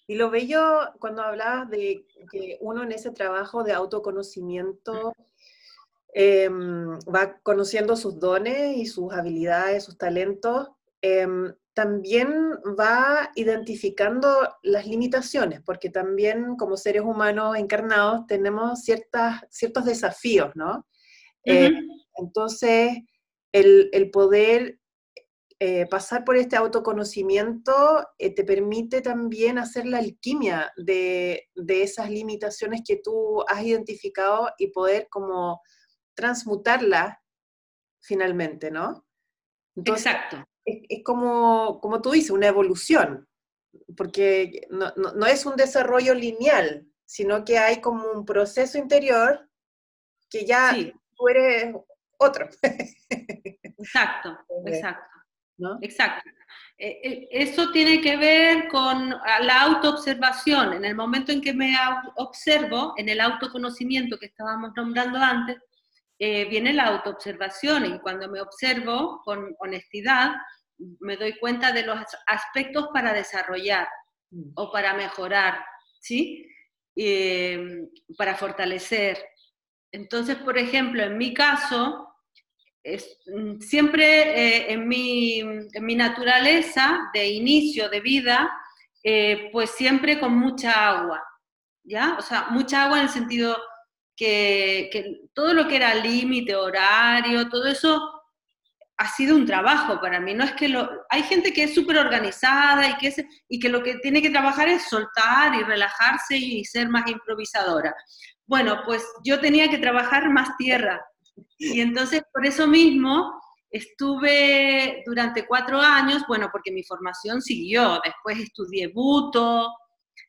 Y lo bello cuando hablabas de que uno en ese trabajo de autoconocimiento em, va conociendo sus dones y sus habilidades, sus talentos, em, también va identificando las limitaciones, porque también como seres humanos encarnados tenemos ciertas, ciertos desafíos, ¿no? Eh, entonces, el, poder eh, pasar por este autoconocimiento eh, te permite también hacer la alquimia de, de, esas limitaciones que tú has identificado y poder como transmutarlas finalmente, ¿no? Exacto es, como, como tú dices, una evolución, porque no, es un desarrollo lineal, sino que hay como un proceso interior que ya tú eres otro. Exacto, exacto. Exacto. Eh, eh, eso tiene que ver con la autoobservación. En el momento en que me observo, en el autoconocimiento que estábamos nombrando antes, eh, viene la autoobservación y cuando me observo con honestidad, me doy cuenta de los aspectos para desarrollar mm. o para mejorar, ¿sí? Em, para fortalecer. Entonces, por ejemplo, en mi caso, mm, siempre eh, en, mi, en, mi, naturaleza de inicio de vida, eh, pues siempre con mucha agua, ¿ya? O sea, mucha agua en el sentido que, todo lo que era límite, horario, todo eso ha sido un trabajo para mí. No es que hay gente que es súper organizada y que, y que lo que tiene que trabajar es soltar y relajarse y ser más improvisadora. Bueno, pues yo tenía que trabajar más tierra. Y entonces por eso mismo estuve durante cuatro años, bueno, porque mi formación siguió. Después estudié buto,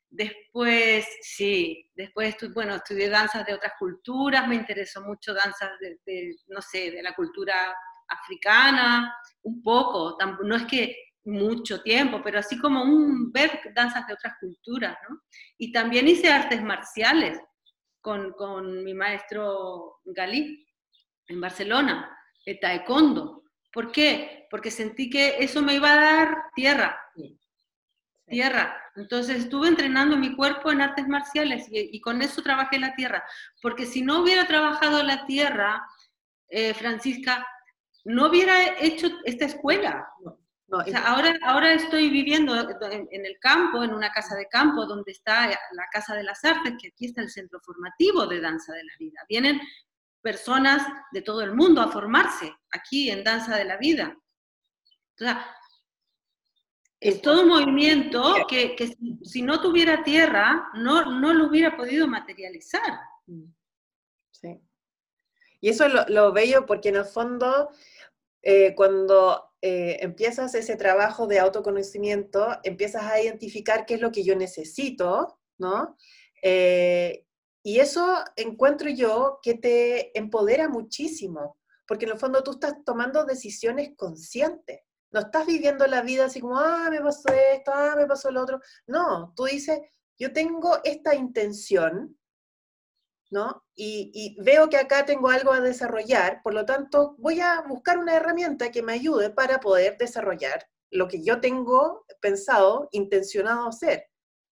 después, sí, después, bueno, estudié danzas de otras culturas, me interesó mucho danzas de no sé, de la cultura africana, un poco, no es que mucho tiempo, pero así como un ver danzas de otras culturas. Y también hice artes marciales con, con mi maestro Galí en Barcelona, el taekwondo. ¿Por qué? Porque sentí que eso me iba a dar tierra, tierra. Entonces estuve entrenando mi cuerpo en artes marciales y, con eso trabajé la tierra. Porque si no hubiera trabajado la tierra, eh, Francisca, no hubiera hecho esta escuela. ahora, ahora estoy viviendo en, el campo, en una casa de campo, donde está la Casa de las Artes, que aquí está el centro formativo de Danza de la Vida. Vienen personas de todo el mundo a formarse aquí en Danza de la Vida. O sea, es todo un movimiento que, si, no tuviera tierra, no, no lo hubiera podido materializar. Sí. Y eso es lo, lo bello porque en el fondo eh, cuando eh, empiezas ese trabajo de autoconocimiento, empiezas a identificar qué es lo que yo necesito, ¿no? Eh, y eso encuentro yo que te empodera muchísimo, porque en el fondo tú estás tomando decisiones conscientes. No estás viviendo la vida así como, ah, me pasó esto, ah, me pasó lo otro. No, tú dices, yo tengo esta intención, ¿no? Y, veo que acá tengo algo a desarrollar, por lo tanto, voy a buscar una herramienta que me ayude para poder desarrollar lo que yo tengo pensado, intencionado hacer.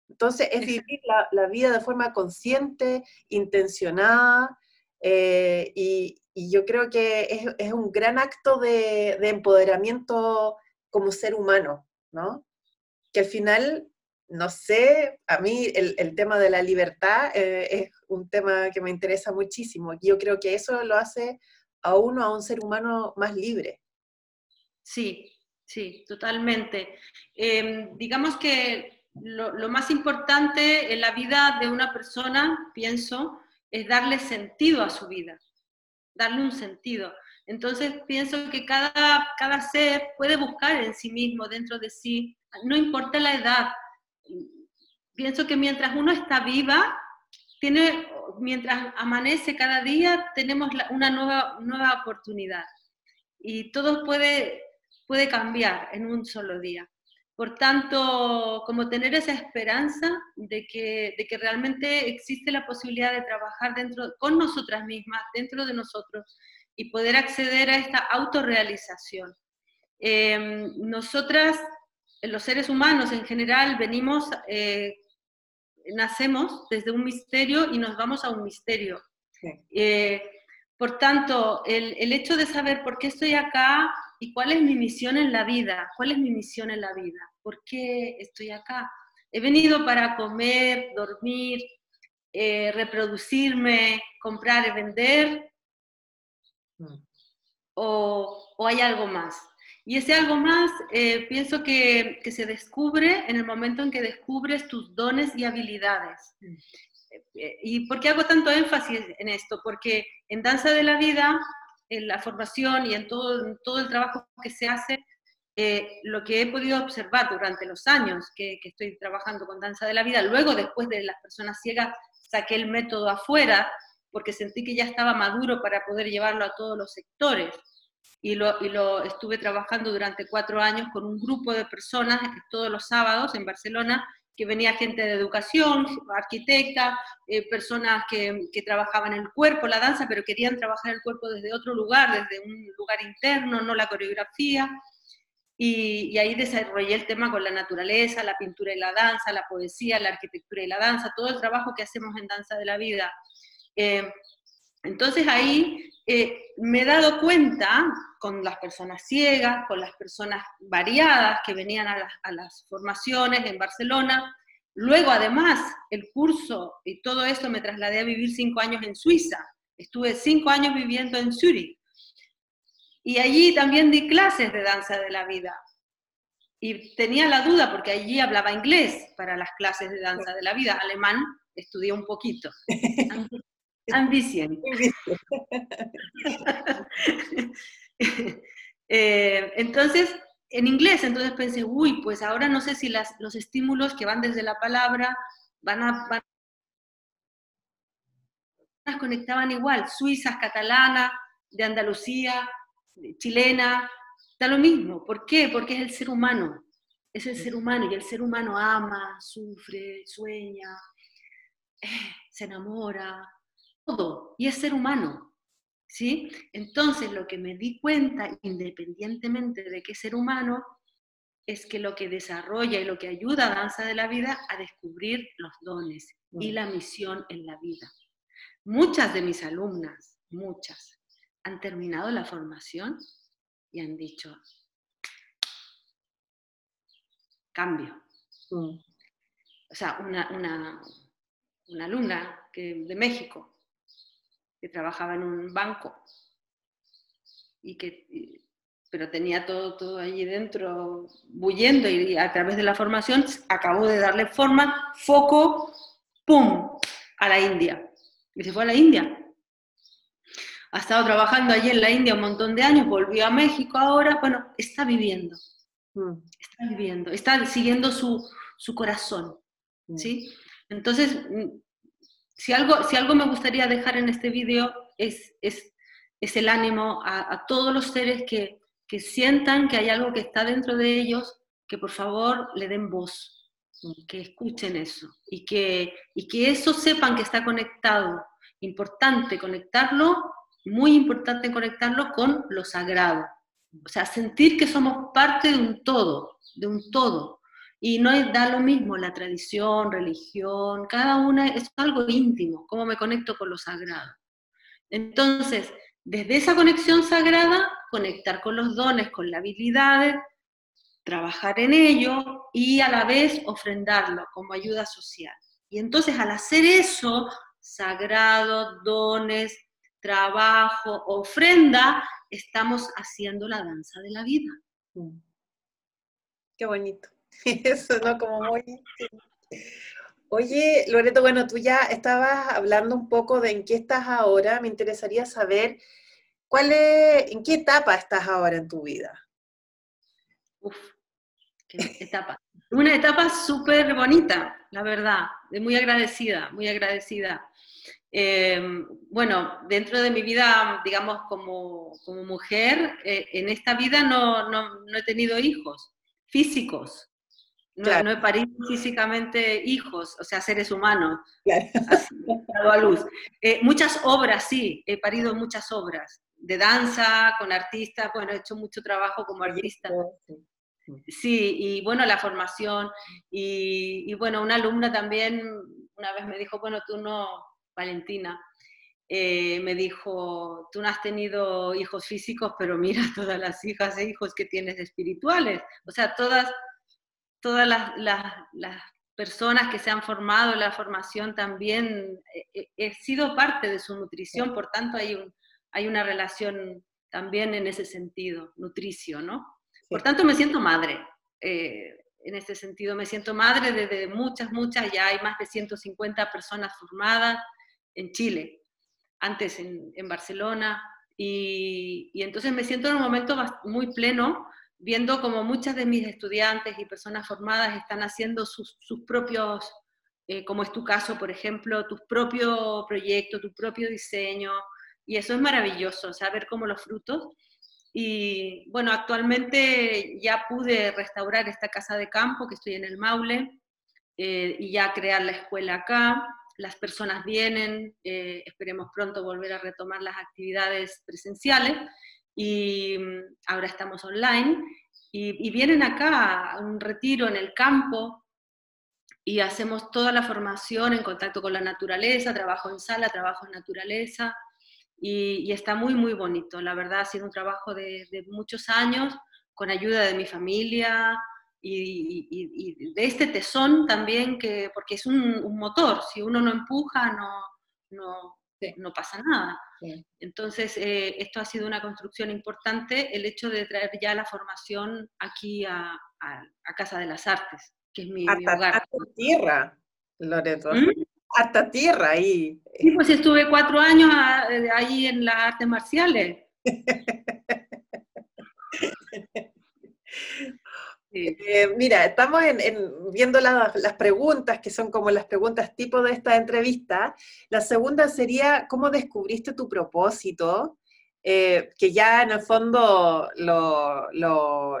Entonces, es vivir la, vida de forma consciente, intencionada, eh, y, yo creo que es, un gran acto de, empoderamiento como ser humano, ¿no? Que al final no sé, a mí el, tema de la libertad eh, es un tema que me interesa muchísimo. Yo creo que eso lo hace a uno, a un ser humano más libre. Sí, sí, totalmente. Em, digamos que lo, lo, más importante en la vida de una persona, pienso, es darle sentido a su vida, darle un sentido. Entonces pienso que cada, cada ser puede buscar en sí mismo, dentro de sí, no importa la edad, pienso que mientras uno está viva, tiene, mientras amanece cada día, tenemos una nueva, nueva oportunidad. Y todo puede, puede cambiar en un solo día. Por tanto, como tener esa esperanza de que, de que realmente existe la posibilidad de trabajar dentro, con nosotras mismas, dentro de nosotros, y poder acceder a esta autorrealización. Eh, nosotras los seres humanos en general venimos, eh, nacemos desde un misterio y nos vamos a un misterio. Eh, por tanto, el, el, hecho de saber por qué estoy acá y cuál es mi misión en la vida, cuál es mi misión en la vida, por qué estoy acá. He venido para comer, dormir, eh, reproducirme, comprar y vender, mm. o, o hay algo más. Y ese algo más, eh, pienso que, que, se descubre en el momento en que descubres tus dones y habilidades. Mm. Eh, ¿Y por qué hago tanto énfasis en esto? Porque en Danza de la Vida, en la formación y en todo, todo el trabajo que se hace, eh, lo que he podido observar durante los años que, que, estoy trabajando con Danza de la Vida, luego después de las personas ciegas, saqué el método afuera porque sentí que ya estaba maduro para poder llevarlo a todos los sectores. Y lo, estuve trabajando durante cuatro años con un grupo de personas todos los sábados en Barcelona, que venía gente de educación, arquitecta, eh, personas que, que, trabajaban el cuerpo, la danza, pero querían trabajar el cuerpo desde otro lugar, desde un lugar interno, no la coreografía. Y, y, ahí desarrollé el tema con la naturaleza, la pintura y la danza, la poesía, la arquitectura y la danza, todo el trabajo que hacemos en Danza de la Vida. Eh, entonces ahí eh, me he dado cuenta con las personas ciegas, con las personas variadas que venían a las, formaciones en Barcelona. Luego, además, el curso y todo esto me trasladé a vivir cinco años en Suiza. Estuve cinco años viviendo en Zurich. Y allí también di clases de danza de la vida. Y tenía la duda porque allí hablaba inglés para las clases de danza de la vida. Alemán estudié un poquito. Ambición. Eh, entonces, en inglés, entonces pensé, uy, pues ahora no sé si las, los estímulos que van desde la palabra van a... Van conectaban igual, suizas, catalana, de Andalucía, chilena, da lo mismo. ¿Por qué? Porque es el ser humano, es el ser humano y el ser humano ama, sufre, sueña, eh, se enamora, todo, y es ser humano. ¿Sí? Entonces, lo que me di cuenta, independientemente de qué ser humano, es que lo que desarrolla y lo que ayuda a Danza de la Vida a descubrir los dones y mm. la misión en la vida. Muchas de mis alumnas, muchas, han terminado la formación y han dicho, cambio. Mm. O sea, una, una, una alumna que, de México que trabajaba en un banco y que pero tenía todo, todo allí dentro bullendo y a través de la formación acabó de darle forma, foco, ¡pum!, a la India. Y se fue a la India. ha estado trabajando allí en la India un montón de años, volvió a México ahora, bueno, está viviendo, mm. está viviendo, está siguiendo su, su corazón, mm. ¿sí? Entonces, si algo, si algo me gustaría dejar en este vídeo es, es, es, el ánimo a, a todos los seres que, que sientan que hay algo que está dentro de ellos, que por favor le den voz, que escuchen eso y que, y que eso sepan que está conectado. Importante conectarlo, muy importante conectarlo con lo sagrado. O sea, sentir que somos parte de un todo, de un todo. Y no da lo mismo la tradición, religión, cada una es algo íntimo, cómo me conecto con lo sagrado. Entonces, desde esa conexión sagrada, conectar con los dones, con las habilidades, trabajar en ello y a la vez ofrendarlo como ayuda social. Y entonces al hacer eso, sagrado, dones, trabajo, ofrenda, estamos haciendo la danza de la vida. Mm. Qué bonito. Eso, ¿no? Como muy... Oye, Loreto, bueno, tú ya estabas hablando un poco de en qué estás ahora. Me interesaría saber cuál es, en qué etapa estás ahora en tu vida. Uf, qué etapa. Una etapa súper bonita, la verdad, muy agradecida, muy agradecida. Em, bueno, dentro de mi vida, digamos, como, como mujer, eh, en esta vida no, no, no, he tenido hijos físicos. No, no, he parido físicamente hijos, o sea, seres humanos. Claro. a luz. Eh, muchas obras, sí, he parido muchas obras de danza, con artistas, bueno, he hecho mucho trabajo como artista. Sí, y bueno, la formación. Y, bueno, una alumna también una vez me dijo, bueno, tú no, Valentina, eh, me dijo, tú no has tenido hijos físicos, pero mira todas las hijas e hijos que tienes espirituales. O sea, todas, todas las, las, personas que se han formado la formación también, he sido parte de su nutrición, por tanto hay un, hay una relación también en ese sentido, nutricio, ¿no? Por tanto, me siento madre. Eh, en este sentido, me siento madre desde muchas, muchas, ya hay más de 150 personas formadas en Chile, antes en, en Barcelona, y, y, entonces me siento en un momento muy pleno, viendo como muchas de mis estudiantes y personas formadas están haciendo sus, sus propios, eh, como es tu caso, por ejemplo, tu propio proyecto, tu propio diseño, y eso es maravilloso, saber cómo los frutos. Y bueno, actualmente ya pude restaurar esta casa de campo, que estoy en el Maule, eh, y ya crear la escuela acá. Las personas vienen, eh, esperemos pronto volver a retomar las actividades presenciales y mm, ahora estamos online y, vienen acá a un retiro en el campo y hacemos toda la formación en contacto con la naturaleza, trabajo en sala, trabajo en naturaleza, y, está muy, muy bonito. La verdad ha sido un trabajo de, muchos años, con ayuda de mi familia y, de este tesón también, que, porque es un, motor, si uno no empuja no, no pasa nada. Entonces, eh, esto ha sido una construcción importante, el hecho de traer ya la formación aquí a, a, Casa de las Artes, que es mi, hogar. tierra, Loreto. ¿Mm? harta tierra ahí. Sí, pues estuve cuatro años ah, eh, ahí en las artes marciales. Eh, mira, estamos viendo las preguntas, que son como las preguntas tipo de esta entrevista. La segunda sería, ¿cómo descubriste tu propósito? Eh, que ya en el fondo lo,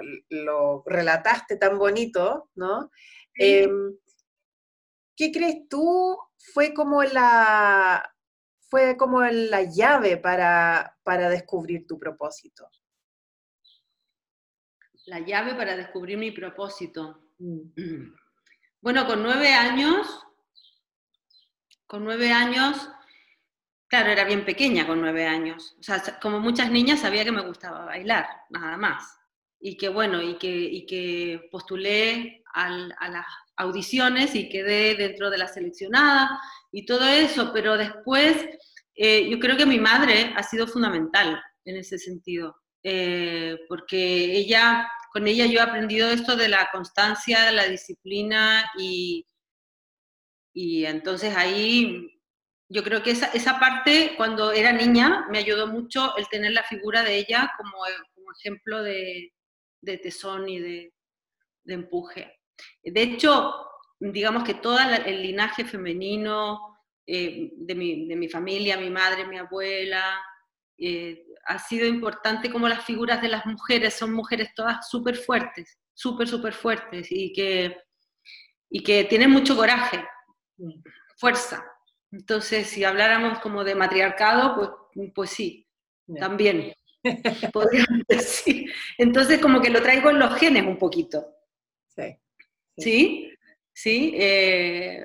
relataste tan bonito, ¿no? Em, ¿Qué crees tú fue como la, fue como la llave para, para descubrir tu propósito? La llave para descubrir mi propósito. Mm. Bueno, con nueve años, con nueve años, claro, era bien pequeña con nueve años. O sea, como muchas niñas sabía que me gustaba bailar, nada más. Y que bueno, y que, y que postulé al, a las audiciones y quedé dentro de la seleccionada y todo eso, pero después eh, yo creo que mi madre ha sido fundamental en ese sentido, eh, porque ella, con ella yo he aprendido esto de la constancia, de la disciplina y, y entonces ahí yo creo que esa, esa parte, cuando era niña, me ayudó mucho el tener la figura de ella como, como ejemplo de, de, tesón y de, de, empuje. De hecho, digamos que todo el linaje femenino eh, de, mi, de, mi, familia, mi madre, mi abuela, eh, ha sido importante como las figuras de las mujeres son mujeres todas súper fuertes, súper, súper fuertes y que, y que tienen mucho coraje, fuerza. Entonces, si habláramos como de matriarcado, pues, pues sí, también. Podríamos decir. Entonces, como que lo traigo en los genes un poquito. Sí. ¿Sí? ¿Sí? Eh,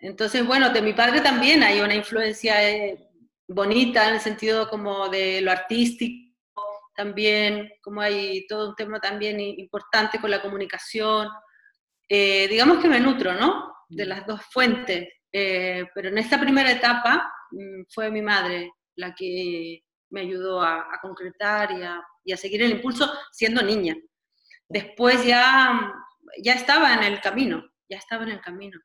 entonces, bueno, de mi padre también hay una influencia eh, bonita en el sentido como de lo artístico, también, como hay todo un tema también importante con la comunicación. Eh, digamos que me nutro, ¿no? De las dos fuentes, eh, pero en esta primera etapa mm, fue mi madre la que me ayudó a, concretar y a, seguir el impulso siendo niña. Después ya, ya estaba en el camino, ya estaba en el camino.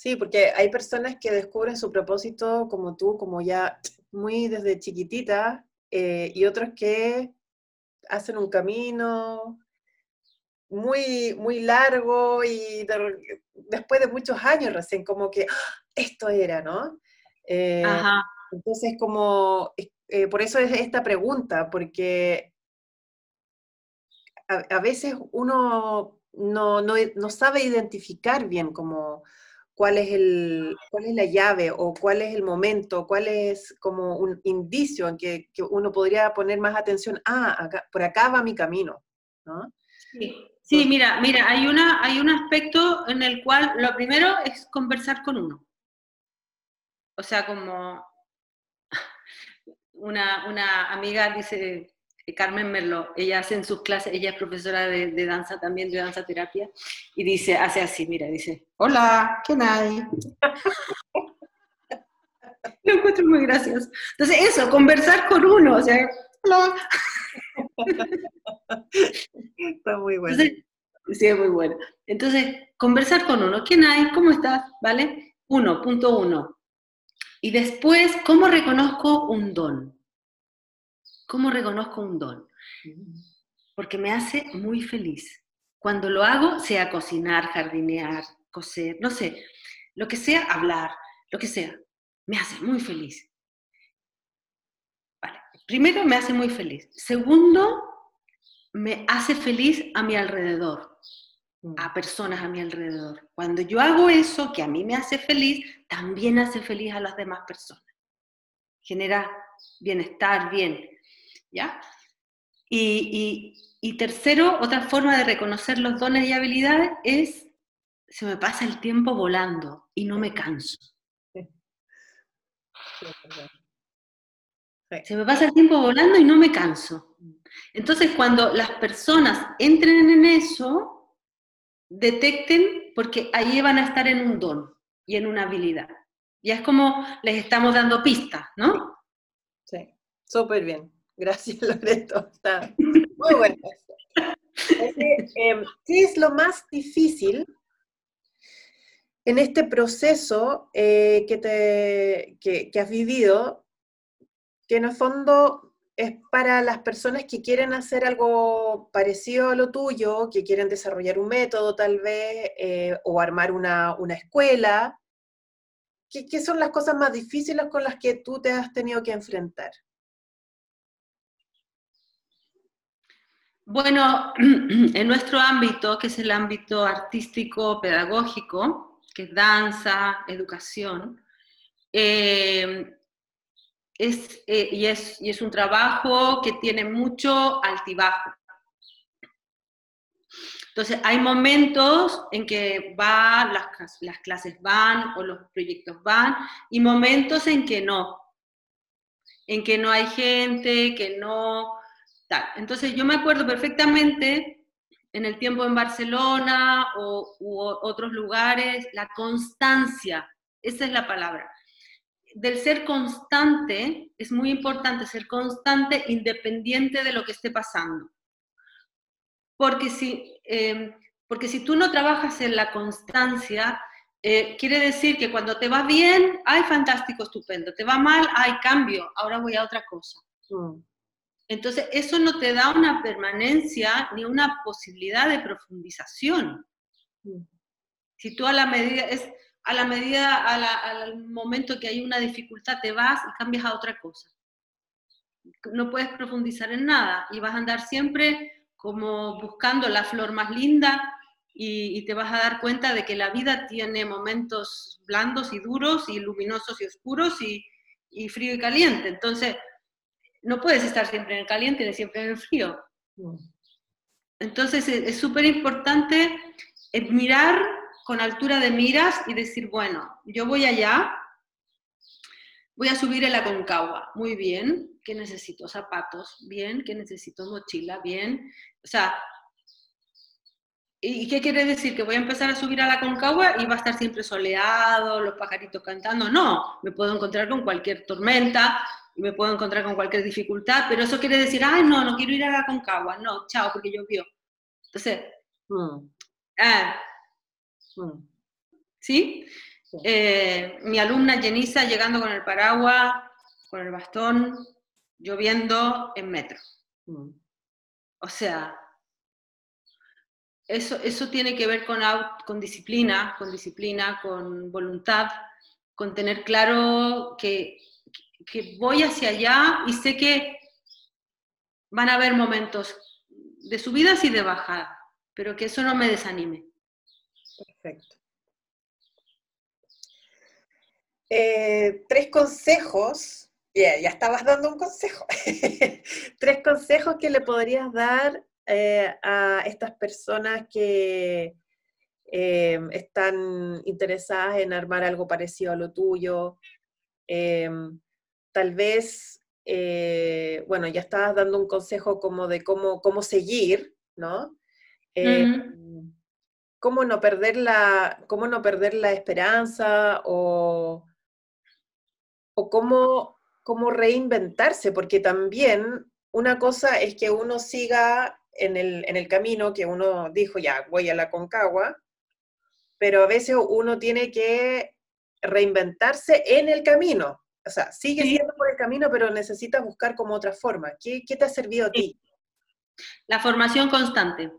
Sí, porque hay personas que descubren su propósito como tú, como ya muy desde chiquitita, eh, y otros que hacen un camino muy, muy largo y después de muchos años recién, como que ¡ah! esto era, ¿no? Eh, entonces, como, eh, por eso es esta pregunta, porque a, veces uno no, no, no, sabe identificar bien como cuál es, el, cuál es la llave o cuál es el momento, cuál es como un indicio en que, uno podría poner más atención, ah, por acá va mi camino, ¿no? Sí. Sí, mira, mira, hay, una, hay un aspecto en el cual lo primero es conversar con uno. O sea, como una, una amiga dice, Carmen Merlo, ella hace en sus clases, ella es profesora de, danza también, de danza terapia, y dice, hace así, mira, dice, hola, ¿qué hay? Lo encuentro muy gracioso. Entonces, eso, conversar con uno, o sea, hola. Está muy bueno. sí, es muy bueno. Entonces, conversar con uno. ¿Quién hay? ¿Cómo estás? ¿Vale? Uno, punto uno. Y después, ¿cómo reconozco un don? ¿Cómo reconozco un don? Porque me hace muy feliz. Cuando lo hago, sea cocinar, jardinear, coser, no sé, lo que sea, hablar, lo que sea, me hace muy feliz. Vale. Primero, me hace muy feliz. Segundo, me hace feliz a mi alrededor, a mm. personas a mi alrededor. Cuando yo hago eso que a mí me hace feliz, también hace feliz a las demás personas. Genera bienestar, bien, ¿ya? Y, y, tercero, otra forma de reconocer los dones y habilidades es, se me pasa el tiempo volando y no me canso. Se me pasa el tiempo volando y no me canso. Entonces, cuando las personas entren en eso, detecten, porque ahí van a estar en un don y en una habilidad. Ya es como les estamos dando pistas, ¿no? Sí, súper bien. Gracias, Loreto. Está muy bueno. Em, ¿Qué es lo más difícil en este proceso eh, que, te, que has vivido que en el fondo es para las personas que quieren hacer algo parecido a lo tuyo, que quieren desarrollar un método tal vez, eh, o armar una, escuela. ¿Qué, ¿Qué, son las cosas más difíciles con las que tú te has tenido que enfrentar? Bueno, en nuestro ámbito, que es el ámbito artístico pedagógico, que es danza, educación, eh, es, eh, y, es, y es un trabajo que tiene mucho altibajo. Entonces, hay momentos en que las, las, clases van o los proyectos van, y momentos en que no, en que no hay gente, que no... Entonces, yo me acuerdo perfectamente en el tiempo en Barcelona o otros lugares, la constancia, esa es la palabra del ser constante, es muy importante ser constante independiente de lo que esté pasando. Porque si, em, porque si tú no trabajas en la constancia, eh, quiere decir que cuando te va bien, ay, fantástico, estupendo. Te va mal, ay, cambio, ahora voy a otra cosa. Mm. Entonces, eso no te da una permanencia ni una posibilidad de profundización. Mm. Si tú a la medida, es a la medida, al momento que hay una dificultad, te vas y cambias a otra cosa. No puedes profundizar en nada y vas a andar siempre como buscando la flor más linda y, te vas a dar cuenta de que la vida tiene momentos blandos y duros y luminosos y oscuros y, frío y caliente. Entonces, no puedes estar siempre en el caliente ni siempre en el frío. Entonces, es súper importante mirar con altura de miras y decir, bueno, yo voy allá, voy a subir el Aconcagua, muy bien, ¿qué necesito? Zapatos, bien, ¿qué necesito? Mochila, bien. O sea, ¿Y qué quiere decir? ¿Que voy a empezar a subir a la Concagua y va a estar siempre soleado, los pajaritos cantando? No, me puedo encontrar con cualquier tormenta, me puedo encontrar con cualquier dificultad, pero eso quiere decir, ay, no, no quiero ir a la Concagua, no, chao, porque llovió. Entonces, mm. ah, mm. ¿sí? Eh, mi alumna Jenisa llegando con el paraguas, con el bastón, lloviendo en metro. Mm. O sea, eso, tiene que ver con, con disciplina, con disciplina, con voluntad, con tener claro que, voy hacia allá y sé que van a haber momentos de subidas y de bajada, pero que eso no me desanime. Perfecto. Eh, tres consejos, ya estabas dando un consejo, tres consejos que le podrías dar eh, a estas personas que eh, están interesadas en armar algo parecido a lo tuyo. Eh, tal vez, bueno, ya estabas dando un consejo como de cómo, cómo seguir, ¿no? Cómo no perder la, cómo no perder la esperanza o, o cómo, cómo reinventarse, porque también una cosa es que uno siga en el, camino que uno dijo, ya, voy a la Concagua, pero a veces uno tiene que reinventarse en el camino. O sea, sigue siendo por el camino, pero necesitas buscar como otra forma. ¿Qué, te ha servido a ti? La formación constante.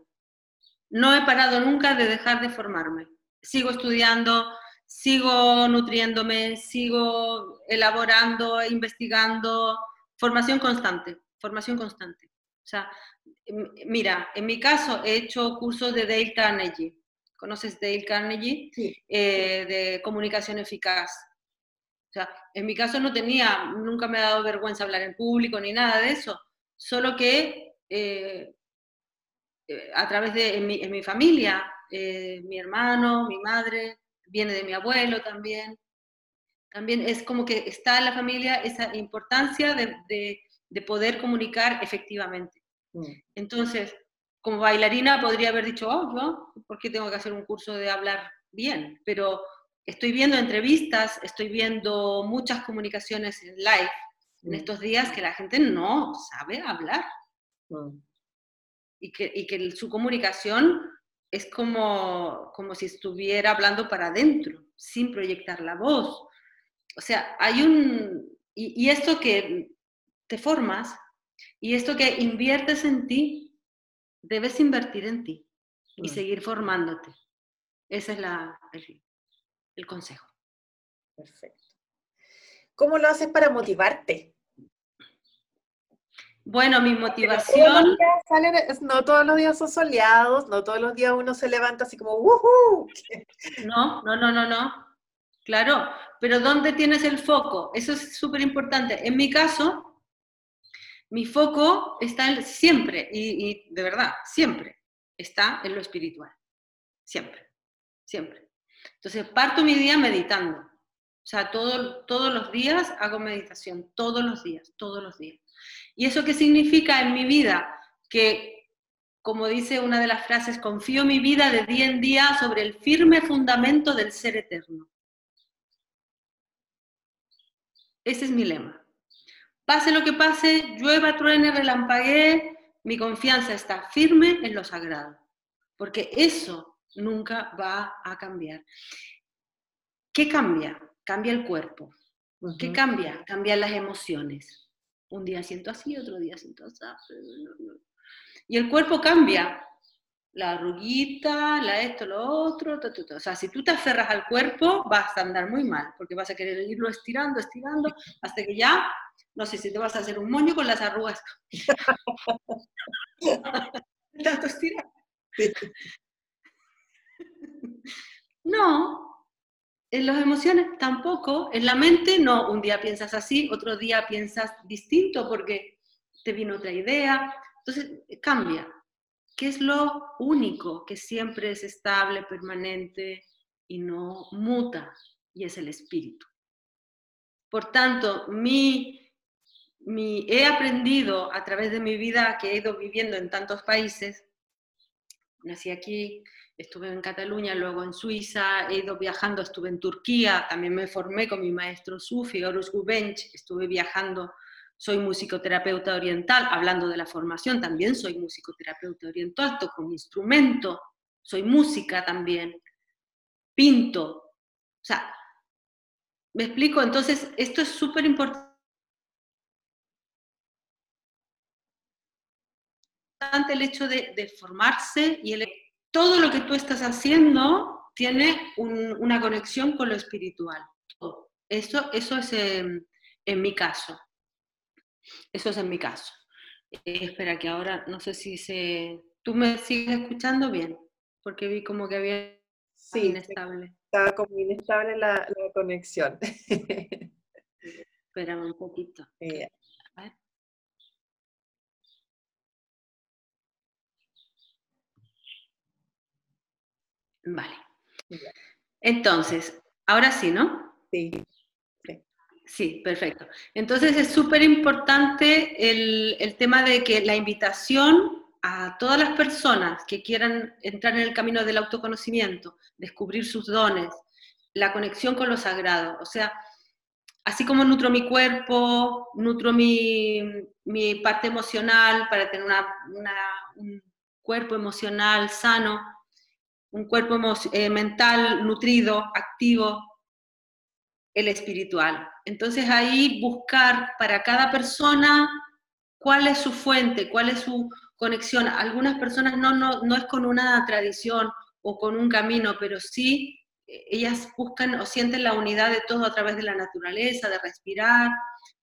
No he parado nunca de dejar de formarme. Sigo estudiando, sigo nutriéndome, sigo elaborando, investigando. Formación constante, formación constante. O sea, Mira, en mi caso he hecho cursos de Dale Carnegie. ¿Conoces Dale Carnegie? Sí. Eh, de comunicación eficaz. O sea, en mi caso no tenía, nunca me ha dado vergüenza hablar en público ni nada de eso, solo que eh, eh, a través de en mi, familia, mi hermano, mi madre, viene de mi abuelo también. También es como que está en la familia esa importancia de poder comunicar efectivamente. Mm. Entonces, como bailarina podría haber dicho, oh, yo, ¿por qué tengo que hacer un curso de hablar bien? Pero estoy viendo entrevistas, estoy viendo muchas comunicaciones en live en mm. estos días que la gente no sabe hablar. Mm. Y, que, y que su comunicación es como, como si estuviera hablando para adentro, sin proyectar la voz. O sea, hay un... Y, y esto que te formas, y esto que inviertes en ti, debes invertir en ti y seguir formándote. Ese es la, el, consejo. Perfecto. ¿Cómo lo haces para motivarte? Bueno, mi motivación... no todos los días son soleados, no todos los días uno se levanta así como ¡Woohoo! No, no, no, no, no. Claro, pero ¿dónde tienes el foco? Eso es súper importante. En mi caso, mi foco está siempre, y, de verdad, siempre, está en lo espiritual. Siempre, siempre. Entonces, parto mi día meditando. O sea, todos los días hago meditación, todos los días, todos los días. ¿Y eso qué significa en mi vida? Que, como dice una de las frases, confío mi vida de día en día sobre el firme fundamento del ser eterno. Ese es mi lema. Pase lo que pase, llueva, truene, relampaguee, mi confianza está firme en lo sagrado, porque eso nunca va a cambiar. ¿qué cambia? Cambia el cuerpo. ¿Qué cambia? Cambian las emociones. Un día siento así, otro día siento así. Y el cuerpo cambia. La arruguita, la esto, lo otro. O sea, si tú te aferras al cuerpo, vas a andar muy mal, porque vas a querer irlo estirando, estirando, hasta que ya, no sé si te vas a hacer un moño con las arrugas. Tanto estirar. No, en las emociones tampoco, en la mente no, un día piensas así, otro día piensas distinto porque te vino otra idea, entonces cambia. ¿Qué es lo único que siempre es estable, permanente y no muta? Y es el espíritu. Por tanto, mi, mi, he aprendido a través de mi vida que he ido viviendo en tantos países, nací aquí, estuve en Cataluña, luego en Suiza, he ido viajando, estuve en Turquía, también me formé con mi maestro Sufi, Horus Gubench, estuve viajando, soy musicoterapeuta oriental, hablando de la formación, también soy musicoterapeuta oriental, toco un instrumento, soy música también, pinto, o sea, me explico, entonces esto es súper importante. el hecho de, de formarse y el todo lo que tú estás haciendo tiene una conexión con lo espiritual. Eso, eso es en, mi caso. Eso es en mi caso. Eh, espera, que ahora no sé si se... ¿Tú me sigues escuchando bien? Porque vi como que había... Sí, inestable. Estaba como inestable la, conexión. Espérame un poquito. Eh, Vale. Entonces, ahora sí, ¿no? Sí. Sí, perfecto. Entonces es súper importante el, el, tema de que la invitación a todas las personas que quieran entrar en el camino del autoconocimiento, descubrir sus dones, la conexión con lo sagrado. O sea, así como nutro mi cuerpo, nutro mi, mi parte emocional para tener una, un cuerpo emocional sano, un cuerpo eh, mental nutrido, activo, el espiritual. Entonces ahí buscar para cada persona cuál es su fuente, cuál es su conexión. Algunas personas no, no, no es con una tradición o con un camino, pero sí eh, ellas buscan o sienten la unidad de todo a través de la naturaleza, de respirar,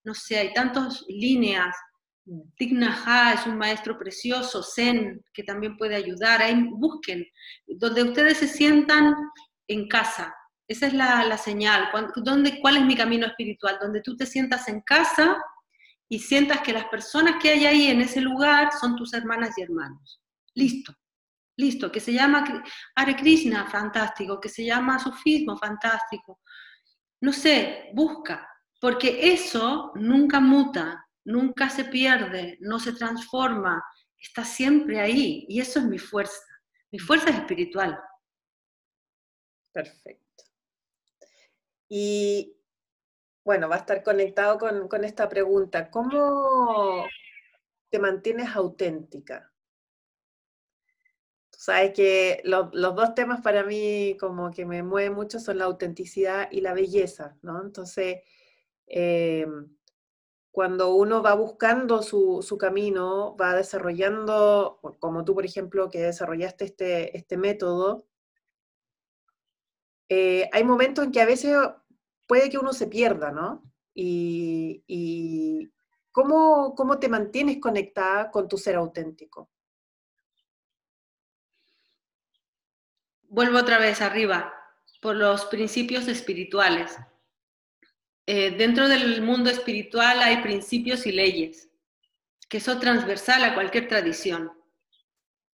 no sé, hay tantas líneas Thich es un maestro precioso, Zen, que también puede ayudar. Ahí busquen, donde ustedes se sientan en casa. Esa es la, señal. ¿Dónde, ¿Cuál es mi camino espiritual? Donde tú te sientas en casa y sientas que las personas que hay ahí en ese lugar son tus hermanas y hermanos. Listo, listo. Que se llama Hare Krishna, fantástico. Que se llama Sufismo, fantástico. No sé, busca, porque eso nunca muta, nunca se pierde, no se transforma, está siempre ahí y eso es mi fuerza. Mi fuerza es espiritual. Perfecto. Y bueno, va a estar conectado con, esta pregunta. ¿Cómo te mantienes auténtica? Sabes que los dos temas para mí como que me mueven mucho son la autenticidad y la belleza, ¿no? Entonces, eh, cuando uno va buscando su, camino, va desarrollando, como tú, por ejemplo, que desarrollaste este, este método, eh, hay momentos en que a veces puede que uno se pierda, ¿no? Y, ¿cómo, ¿cómo te mantienes conectada con tu ser auténtico? Vuelvo otra vez arriba, por los principios espirituales. Eh, dentro del mundo espiritual hay principios y leyes, que son transversal a cualquier tradición.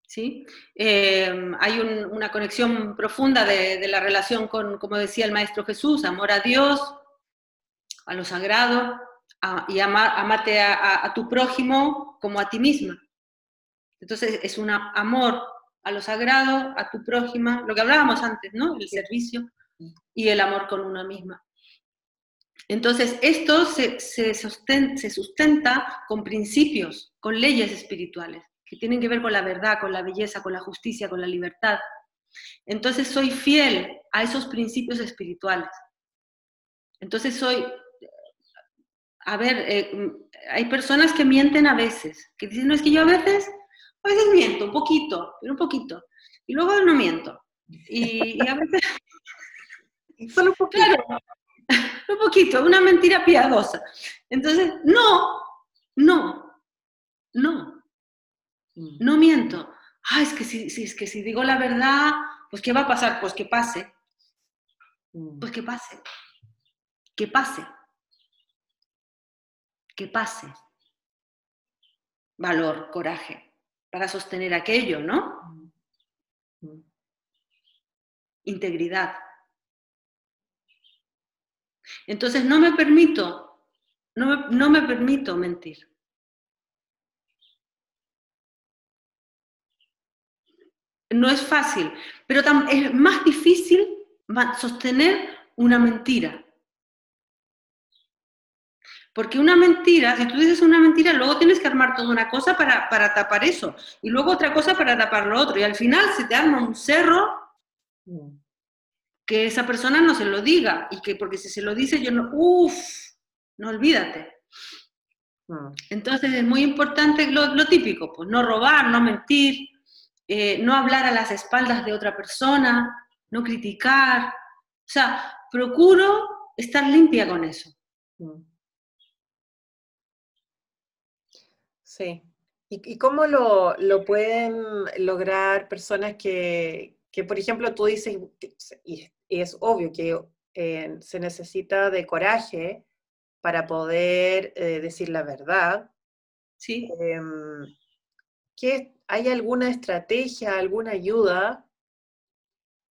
¿sí? Eh, hay una conexión profunda de, la relación con, como decía el Maestro Jesús, amor a Dios, a lo sagrado, y amarte a, tu prójimo como a ti misma. Entonces es un amor a lo sagrado, a tu prójima, lo que hablábamos antes, ¿no? El servicio y el amor con una misma. Entonces, esto se, sustenta, con principios, con leyes espirituales, que tienen que ver con la verdad, con la belleza, con la justicia, con la libertad. Entonces soy fiel a esos principios espirituales. Entonces soy, a ver, eh, hay personas que mienten a veces, que dicen, no, es que yo a veces, a veces miento, un poquito, pero un poquito, y luego no miento. Y, a veces... Solo un poquito. Poquito, una mentira piadosa. Entonces, no, no, no, mm. no miento. Ah, es que si, es que si digo la verdad, pues ¿qué va a pasar? Pues que pase. Mm. Pues que pase. Que pase. Que pase. Valor, coraje, para sostener aquello, ¿no? Mm. Integridad. Entonces no me permito, no me, permito mentir. No es fácil, pero es más difícil sostener una mentira. Porque una mentira, si tú dices una mentira, luego tienes que armar toda una cosa para, para, tapar eso, y luego otra cosa para tapar lo otro, y al final se te arma un cerro mm que esa persona no se lo diga y que porque si se lo dice yo no, uff, no olvídate. Mm. Entonces es muy importante lo, típico, pues no robar, no mentir, eh, no hablar a las espaldas de otra persona, no criticar. O sea, procuro estar limpia con eso. Mm. Sí. ¿Y, cómo lo, lo, pueden lograr personas que, que, por ejemplo, tú dices, y es obvio que eh, se necesita de coraje para poder eh, decir la verdad. Sí. Em, ¿Hay alguna estrategia, alguna ayuda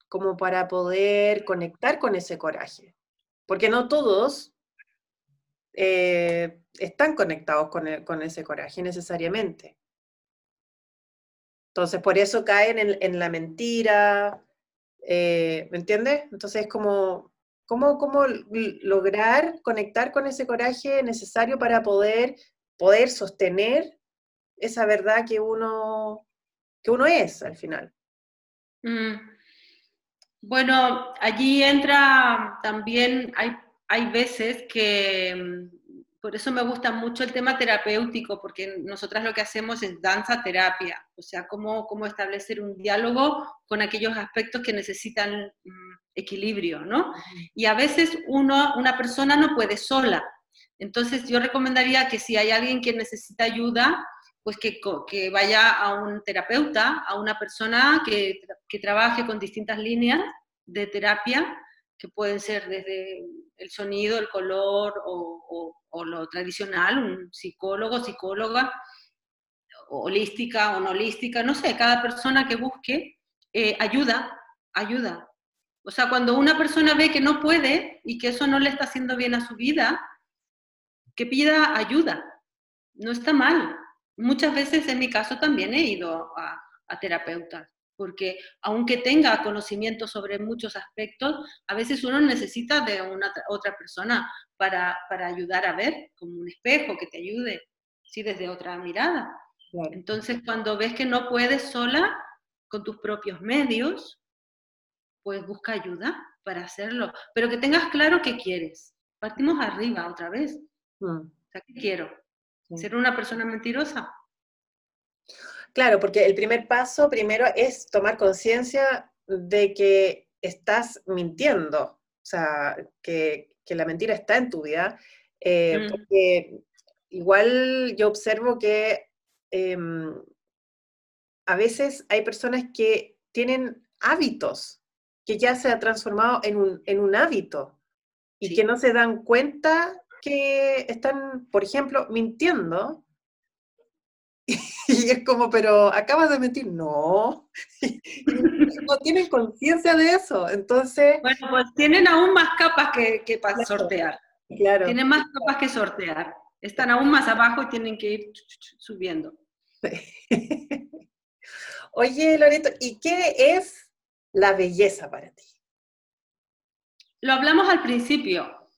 como para poder conectar con ese coraje? Porque no todos eh, están conectados con, con, ese coraje necesariamente. Entonces, por eso caen en, en la mentira, eh, ¿Me entiendes? Entonces, es como, ¿cómo, ¿cómo lograr conectar con ese coraje necesario para poder, poder sostener esa verdad que uno, que uno es al final? Mm. Bueno, allí entra también, hay, hay veces que por eso me gusta mucho el tema terapéutico, porque nosotras lo que hacemos es danza terapia, o sea, cómo, cómo establecer un diálogo con aquellos aspectos que necesitan mm, equilibrio, ¿no? Y a veces uno, una persona no puede sola. Entonces yo recomendaría que si hay alguien que necesita ayuda, pues que, que vaya a un terapeuta, a una persona que, que trabaje con distintas líneas de terapia que pueden ser desde el sonido, el color o, lo tradicional, un psicólogo, psicóloga, holística o no holística, no sé, cada persona que busque eh, ayuda, ayuda. O sea, cuando una persona ve que no puede y que eso no le está haciendo bien a su vida, que pida ayuda. No está mal. Muchas veces en mi caso también he ido a, a terapeutas porque aunque tenga conocimiento sobre muchos aspectos, a veces uno necesita de una otra persona para, ayudar a ver, como un espejo que te ayude, sí, desde otra mirada. Entonces, cuando ves que no puedes sola, con tus propios medios, pues busca ayuda para hacerlo, pero que tengas claro qué quieres. Partimos arriba otra vez. Mm. ¿qué quiero? ¿Ser una persona mentirosa? Claro, porque el primer paso primero es tomar conciencia de que estás mintiendo, o sea, que, la mentira está en tu vida, eh, mm. porque igual yo observo que em, a veces hay personas que tienen hábitos que ya se ha transformado en un, hábito y que no se dan cuenta que están, por ejemplo, mintiendo Y es como, pero acabas de mentir. No, no tienen conciencia de eso. Entonces. Bueno, pues tienen aún más capas que, que para sortear. Claro. Tienen más capas que sortear. Están aún más abajo y tienen que ir subiendo. Oye, Loreto, ¿y qué es la belleza para ti? Lo hablamos al principio.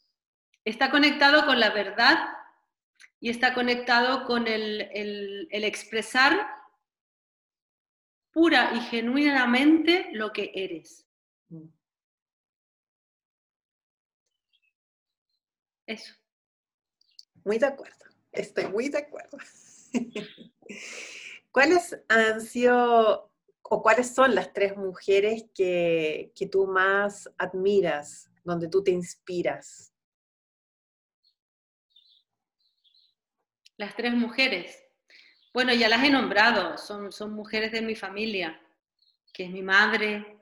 Está conectado con la verdad y está conectado con el, expresar pura y genuinamente lo que eres. Eso. Muy de acuerdo, estoy muy de acuerdo. ¿Cuáles han sido o cuáles son las tres mujeres que, que tú más admiras, donde tú te inspiras? Las tres mujeres. Bueno, ya las he nombrado, son, son mujeres de mi familia, que es mi madre,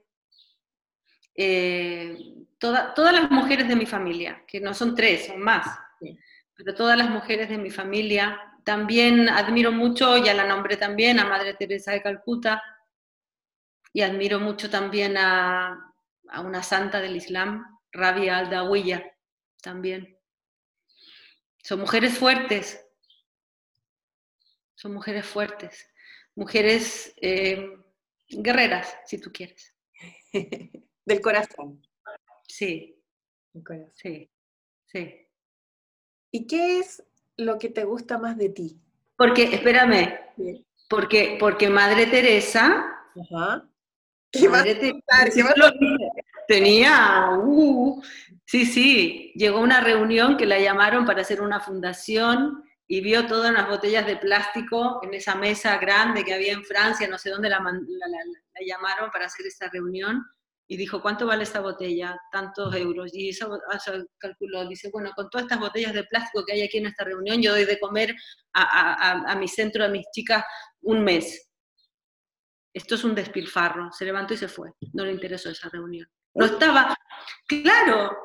eh, todas las mujeres de mi familia, que no son tres, son más, pero todas las mujeres de mi familia. También admiro mucho, ya la nombré también, a Madre Teresa de Calcuta, y admiro mucho también a, a una santa del Islam, Rabia al-Dawiya, también. Son mujeres fuertes, son mujeres fuertes, mujeres eh, guerreras, si tú quieres. Del corazón. Sí. corazón. Sí, sí. ¿Y qué es lo que te gusta más de ti? Porque, espérame, porque, porque Madre Teresa, Ajá. Madre Teresa tenía, uh, sí, sí, llegó a una reunión que la llamaron para hacer una fundación y vio todas las botellas de plástico en esa mesa grande que había en Francia, no sé dónde la, llamaron para hacer esta reunión, y dijo, ¿cuánto vale esta botella? Tantos euros. Y eso, calculó, dice, bueno, con todas estas botellas de plástico que hay aquí en esta reunión, yo doy de comer a, mi centro, a mis chicas, un mes. Esto es un despilfarro. Se levantó y se fue. No le interesó esa reunión. No estaba, claro,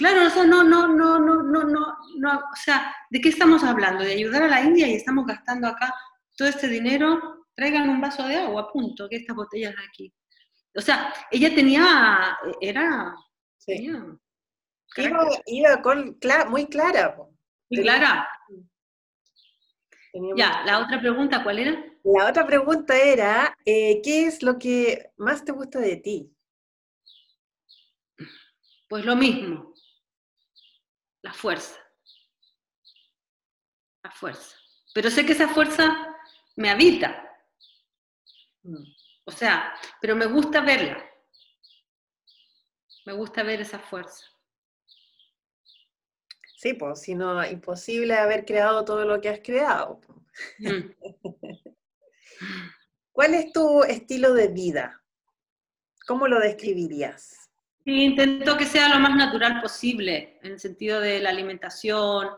Claro, o sea, no, no, no, no, no, no, no, o sea, ¿de qué estamos hablando? De ayudar a la India y estamos gastando acá todo este dinero, traigan un vaso de agua, punto, que estas botellas de aquí. O sea, ella tenía, era... Sí. iba, con, muy clara. Muy clara. ya, la otra pregunta, ¿cuál era? La otra pregunta era, eh, ¿qué es lo que más te gusta de ti? Pues lo mismo, la fuerza. La fuerza. Pero sé que esa fuerza me habita. Mm. O sea, pero me gusta verla. Me gusta ver esa fuerza. Sí, pues, si no, imposible haber creado todo lo que has creado. Mm. ¿Cuál es tu estilo de vida? ¿Cómo lo describirías? Intento que sea lo más natural posible, en el sentido de la alimentación,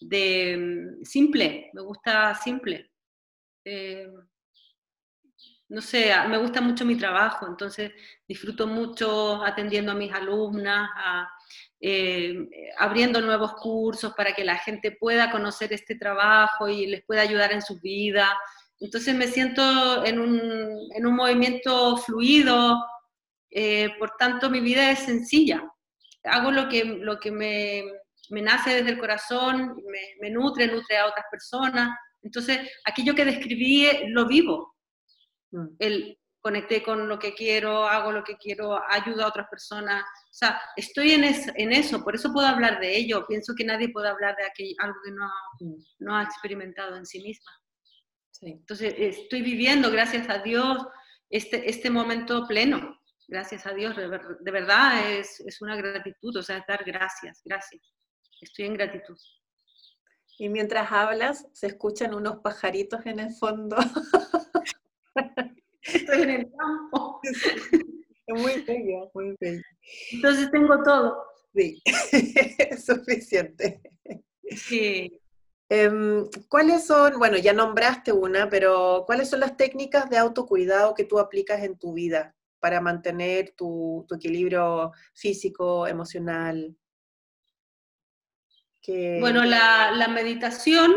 de mm, simple, me gusta simple. Eh, no sé, me gusta mucho mi trabajo, entonces disfruto mucho atendiendo a mis alumnas, eh, abriendo nuevos cursos para que la gente pueda conocer este trabajo y les pueda ayudar en su vida. Entonces me siento en un, en un movimiento fluido, eh, por tanto, mi vida es sencilla. Hago lo que, lo que me, me nace desde el corazón, me, me, nutre, nutre a otras personas. Entonces, aquello que describí eh, lo vivo. Mm. El conecté con lo que quiero, hago lo que quiero, ayudo a otras personas. O sea, estoy en, en eso, por eso puedo hablar de ello. Pienso que nadie puede hablar de aquello, algo que no, mm. no ha experimentado en sí misma. Entonces, estoy viviendo, gracias a Dios, este, este momento pleno gracias a Dios, de verdad es, es una gratitud, o sea, dar gracias, gracias. Estoy en gratitud. Y mientras hablas, se escuchan unos pajaritos en el fondo. Estoy en el campo. Es muy bello, muy bello. Entonces tengo todo. Sí, es suficiente. Sí. Em, ¿Cuáles son, bueno, ya nombraste una, pero ¿cuáles son las técnicas de autocuidado que tú aplicas en tu vida? Para mantener tu, equilibrio físico, emocional? Bueno, la, meditación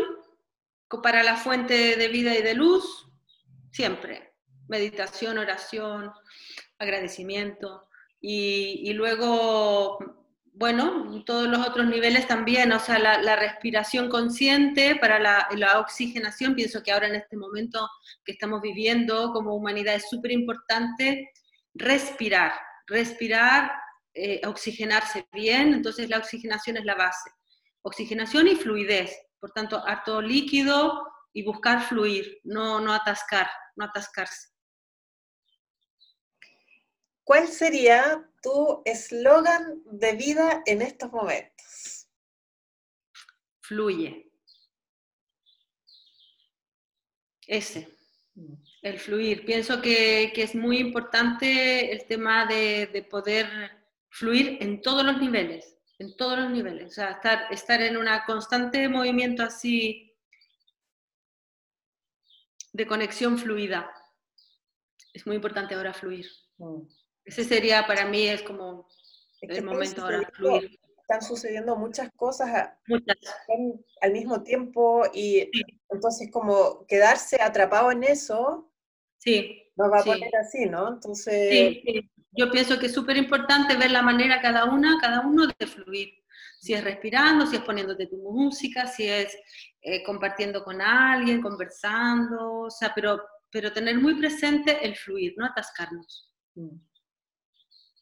para la fuente de vida y de luz, siempre. Meditación, oración, agradecimiento. Y, luego, bueno, todos los otros niveles también, o sea, la, respiración consciente para la, la, oxigenación, pienso que ahora en este momento que estamos viviendo como humanidad es súper importante respirar, respirar, eh, oxigenarse bien, entonces la oxigenación es la base. Oxigenación y fluidez, por tanto, harto líquido y buscar fluir, no, no atascar, no atascarse. ¿Cuál sería tu eslogan de vida en estos momentos? Fluye. Ese, mm. El fluir. Pienso que, es muy importante el tema de, poder fluir en todos los niveles, en todos los niveles. O sea, estar, estar en un constante movimiento así de conexión fluida. Es muy importante ahora fluir. Mm. Ese sería para mí, es como el momento ahora fluir. Están sucediendo muchas cosas al mismo tiempo y entonces como quedarse atrapado en eso sí, nos va a poner así, ¿no? Entonces... Yo pienso que es súper importante ver la manera cada una, cada uno de fluir. Si es respirando, si es poniéndote tu música, si es eh, compartiendo con alguien, conversando, o sea, pero, pero tener muy presente el fluir, no atascarnos. Mm.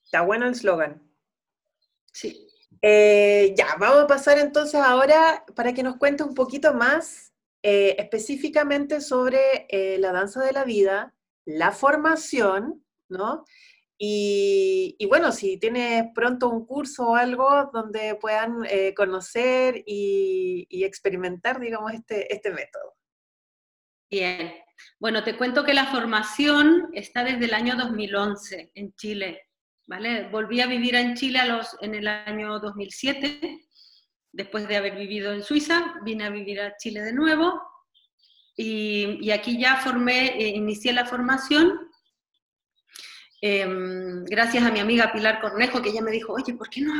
Está bueno el slogan. Sí. Eh, ya, vamos a pasar entonces ahora para que nos cuente un poquito más eh, específicamente sobre eh, la danza de la vida, la formación, ¿no? Y, bueno, si tienes pronto un curso o algo donde puedan conocer y, experimentar, digamos, este, este método. Bien. Bueno, te cuento que la formación está desde el año 2011 en Chile. Volví a vivir en Chile en el año 2007, después de haber vivido en Suiza, vine a vivir a Chile de nuevo y, aquí ya formé, eh, inicié la formación em, gracias a mi amiga Pilar Cornejo, que ella me dijo, oye, ¿por qué no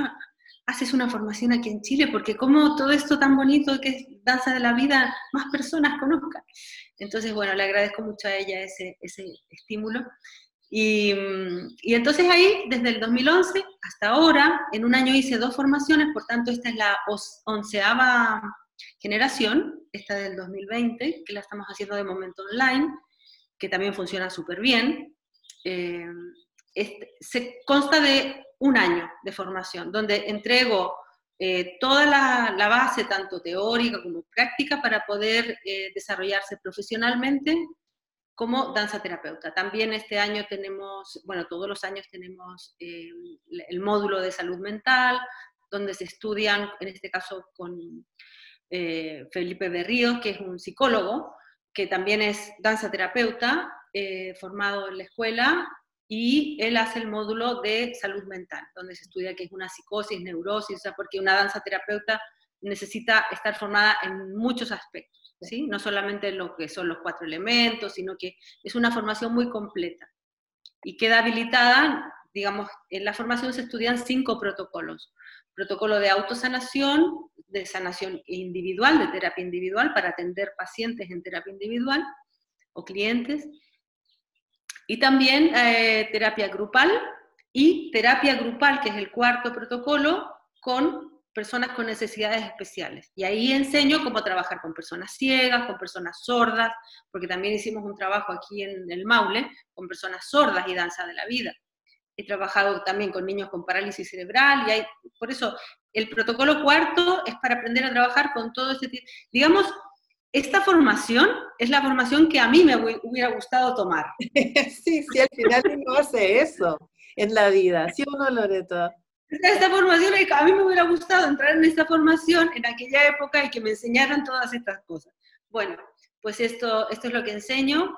haces una formación aquí en Chile? Porque como todo esto tan bonito que es danza de la vida, más personas conozcan. Entonces, bueno, le agradezco mucho a ella ese, ese estímulo. Y, entonces ahí, desde el 2011 hasta ahora, en un año hice dos formaciones, por tanto esta es la onceava generación, esta del 2020, que la estamos haciendo de momento online, que también funciona súper bien. Eh, se consta de un año de formación, donde entrego eh, toda la, base, tanto teórica como práctica, para poder eh, desarrollarse profesionalmente como danza terapeuta. También este año tenemos, bueno, todos los años tenemos eh, el módulo de salud mental, donde se estudian, en este caso con eh, Felipe Berrío, que es un psicólogo, que también es danza terapeuta, eh, formado en la escuela, y él hace el módulo de salud mental, donde se estudia qué es una psicosis, neurosis, o sea, porque una danza terapeuta necesita estar formada en muchos aspectos. ¿Sí? No solamente lo que son los cuatro elementos, sino que es una formación muy completa. Y queda habilitada, digamos, en la formación se estudian cinco protocolos. Protocolo de autosanación, de sanación individual, de terapia individual, para atender pacientes en terapia individual o clientes. Y también eh, terapia grupal y terapia grupal, que es el cuarto protocolo, con personas con necesidades especiales. Y ahí enseño cómo trabajar con personas ciegas, con personas sordas, porque también hicimos un trabajo aquí en el Maule con personas sordas y danza de la vida. He trabajado también con niños con parálisis cerebral y hay, por eso el protocolo cuarto es para aprender a trabajar con todo este tipo. Digamos, esta formación es la formación que a mí me hubiera gustado tomar. sí, sí, al final uno hace eso en la vida, ¿sí o no, Loreto? Esta formación, a mí me hubiera gustado entrar en esta formación en aquella época y que me enseñaran todas estas cosas. Bueno, pues esto, esto es lo que enseño,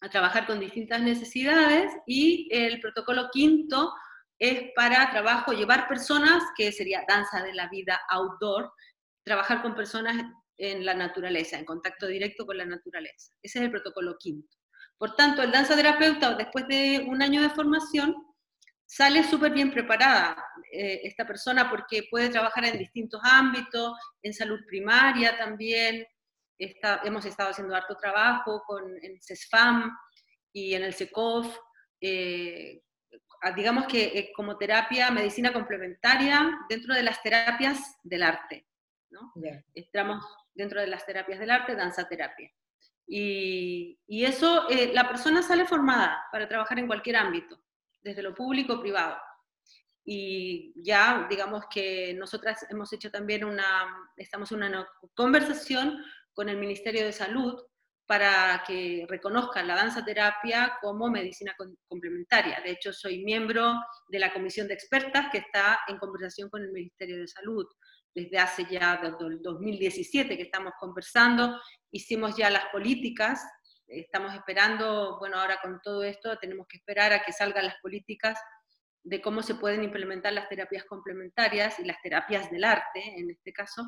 a trabajar con distintas necesidades y el protocolo quinto es para trabajo, llevar personas, que sería danza de la vida outdoor, trabajar con personas en la naturaleza, en contacto directo con la naturaleza. Ese es el protocolo quinto. Por tanto, el danza terapeuta, después de un año de formación, sale súper bien preparada eh, esta persona porque puede trabajar en distintos ámbitos, en salud primaria también. hemos estado haciendo harto trabajo con el CESFAM y en el SECOF. Eh, digamos que eh, como terapia, medicina complementaria dentro de las terapias del arte. ¿no? Estamos dentro de las terapias del arte, danza terapia. Y, y eso, la persona sale formada para trabajar en cualquier ámbito desde lo público privado. Y ya, digamos que nosotras hemos hecho también una, estamos una conversación con el Ministerio de Salud para que reconozcan la danza terapia como medicina complementaria. De hecho, soy miembro de la comisión de expertas que está en conversación con el Ministerio de Salud desde hace ya desde el 2017 que estamos conversando, hicimos ya las políticas, estamos esperando, bueno, ahora con todo esto tenemos que esperar a que salgan las políticas de cómo se pueden implementar las terapias complementarias y las terapias del arte, en este caso,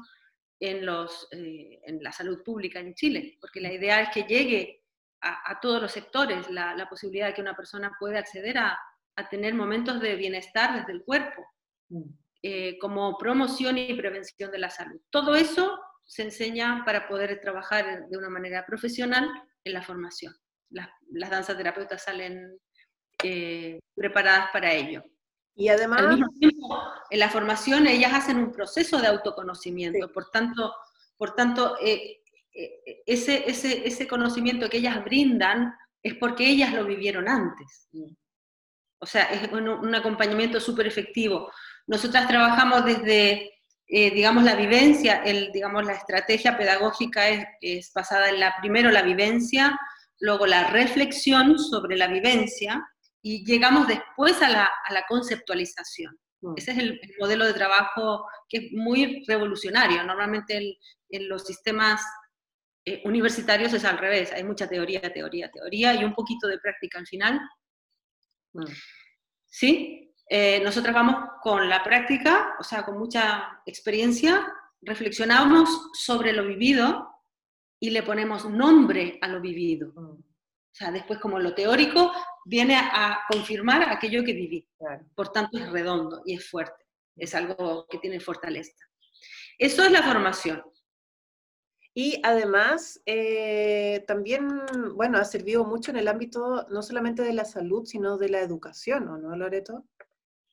en, los, eh, en la salud pública en Chile, porque la idea es que llegue a, todos los sectores la, la, posibilidad de que una persona pueda acceder a, a tener momentos de bienestar desde el cuerpo. Mm. Eh, como promoción y prevención de la salud. Todo eso se enseña para poder trabajar de una manera profesional en la formación. Las, las danzas terapeutas salen eh, preparadas para ello. Y además... en la formación ellas hacen un proceso de autoconocimiento, por tanto, por tanto eh, ese, ese, ese conocimiento que ellas brindan es porque ellas lo vivieron antes. O sea, es un, un acompañamiento súper efectivo. Nosotras trabajamos desde, eh, digamos, la vivencia, el, digamos, la estrategia pedagógica es, basada en la, primero la vivencia, luego la reflexión sobre la vivencia y llegamos después a la, conceptualización. Mm. Ese es el, modelo de trabajo que es muy revolucionario. Normalmente en los sistemas eh, universitarios es al revés, hay mucha teoría, teoría, teoría y un poquito de práctica al final. Mm. ¿Sí? Eh, nosotras vamos con la práctica, o sea, con mucha experiencia, reflexionamos sobre lo vivido y le ponemos nombre a lo vivido. Mm. O sea, después como lo teórico viene a, confirmar aquello que viví. Por tanto, es redondo y es fuerte. Es algo que tiene fortaleza. Eso es la formación. Y además, eh, también, bueno, ha servido mucho en el ámbito no solamente de la salud, sino de la educación, no, Loreto?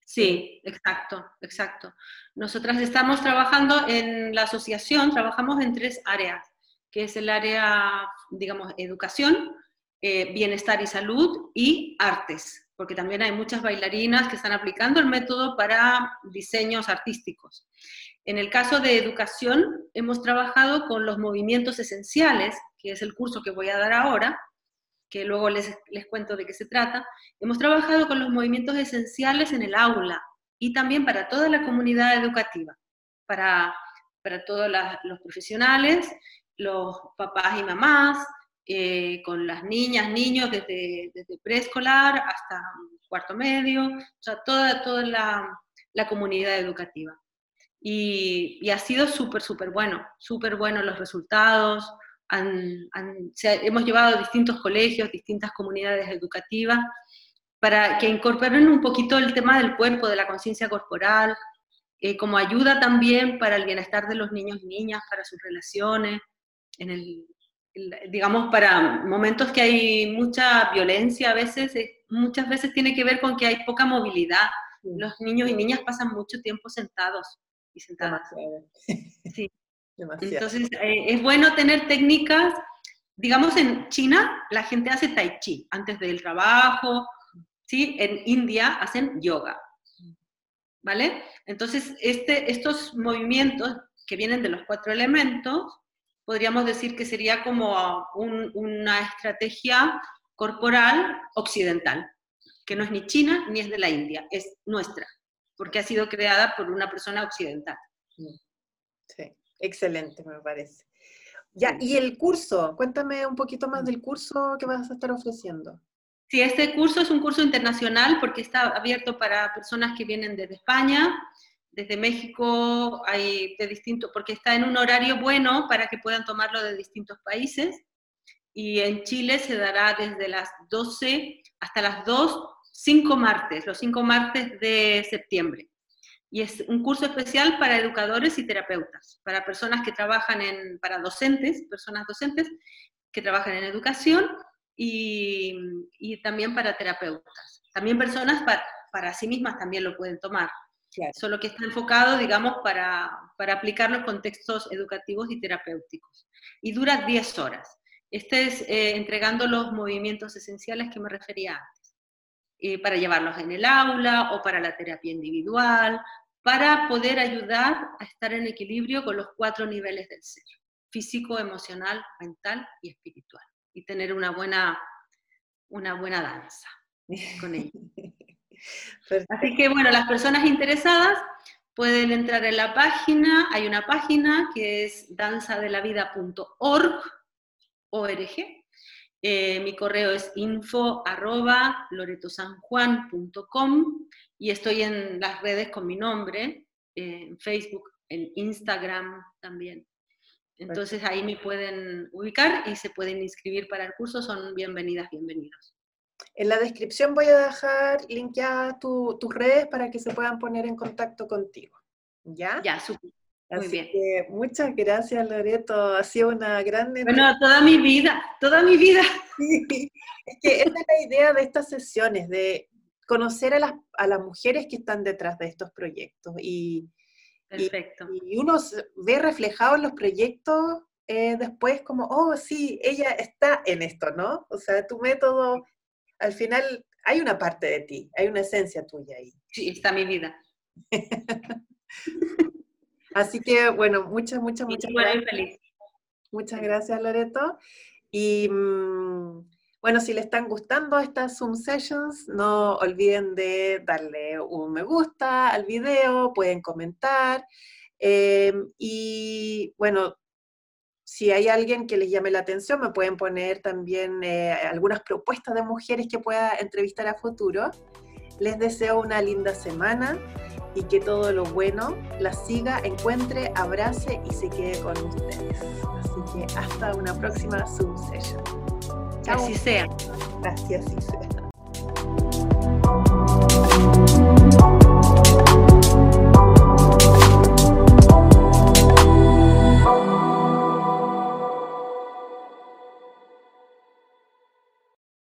Sí, exacto, exacto. Nosotras estamos trabajando en la asociación, trabajamos en tres áreas, que es el área, digamos, educación, eh, bienestar y salud y artes, porque también hay muchas bailarinas que están aplicando el método para diseños artísticos. En el caso de educación, hemos trabajado con los movimientos esenciales, que es el curso que voy a dar ahora, que luego les, les cuento de qué se trata, hemos trabajado con los movimientos esenciales en el aula y también para toda la comunidad educativa, para, para todos los profesionales, los papás y mamás, eh, con las niñas, niños desde, desde, preescolar hasta cuarto medio, o sea, toda, toda la, la comunidad educativa. Y, y ha sido súper, súper bueno, súper bueno los resultados, hemos llevado a distintos colegios, distintas comunidades educativas, para que incorporen un poquito el tema del cuerpo, de la conciencia corporal, eh, como ayuda también para el bienestar de los niños y niñas, para sus relaciones, en el, digamos, para momentos que hay mucha violencia a veces, eh, muchas veces tiene que ver con que hay poca movilidad. Los niños y niñas pasan mucho tiempo sentados y sentadas. Sí. Entonces, eh, es bueno tener técnicas, digamos en China la gente hace tai chi antes del trabajo, ¿sí? En India hacen yoga, ¿vale? Entonces, este, estos movimientos que vienen de los cuatro elementos, podríamos decir que sería como una estrategia corporal occidental, que no es ni china ni es de la India, es nuestra, porque ha sido creada por una persona occidental. Sí. Excelente, me parece. Ya, y el curso, cuéntame un poquito más del curso que vas a estar ofreciendo. Sí, este curso es un curso internacional porque está abierto para personas que vienen desde España, desde México, hay de distintos, porque está en un horario bueno para que puedan tomarlo de distintos países. Y en Chile se dará desde las 12 hasta las 2, 5 martes, los 5 martes de septiembre y es un curso especial para educadores y terapeutas, para personas que trabajan en, para docentes, personas docentes que trabajan en educación y, y también para terapeutas. También personas para, para, sí mismas también lo pueden tomar, solo que está enfocado, digamos, para, para aplicar los contextos educativos y terapéuticos. Y dura 10 horas. Este es eh, entregando los movimientos esenciales que me refería antes. Eh, para llevarlos en el aula o para la terapia individual para poder ayudar a estar en equilibrio con los cuatro niveles del ser, físico, emocional, mental y espiritual. y tener una buena, una buena danza con ella. Así que bueno, las personas interesadas pueden entrar en la página, hay una página que es danzadelavida.org, eh, mi correo es info arroba loretosanjuan.com y estoy en las redes con mi nombre, en Facebook, en Instagram también. Entonces ahí me pueden ubicar y se pueden inscribir para el curso, son bienvenidas, bienvenidos. En la descripción voy a dejar linkeadas tus redes para que se puedan poner en contacto contigo. ¿Ya? Ya, súper. Muy bien. muchas gracias, Loreto. Ha sido una gran... Bueno, toda mi vida, toda mi vida. Es que esa es la idea de estas sesiones, de conocer a las, a las mujeres que están detrás de estos proyectos. Y, Perfecto. y, uno ve reflejado en los proyectos eh, después como, oh, sí, ella está en esto, ¿no? O sea, tu método, al final hay una parte de ti, hay una esencia tuya ahí. Sí, está mi vida. Así que, bueno, muchas, muchas, muchas gracias. Muchas gracias, Loreto. Y mm, bueno, si les están gustando estas Zoom Sessions, no olviden de darle un me gusta al video, pueden comentar. Em, y bueno, si hay alguien que les llame la atención, me pueden poner también eh, algunas propuestas de mujeres que pueda entrevistar a futuro. Les deseo una linda semana y que todo lo bueno la siga, encuentre, abrace y se quede con ustedes. Así que hasta una próxima Zoom Session. Así sea. Gracias, así sea.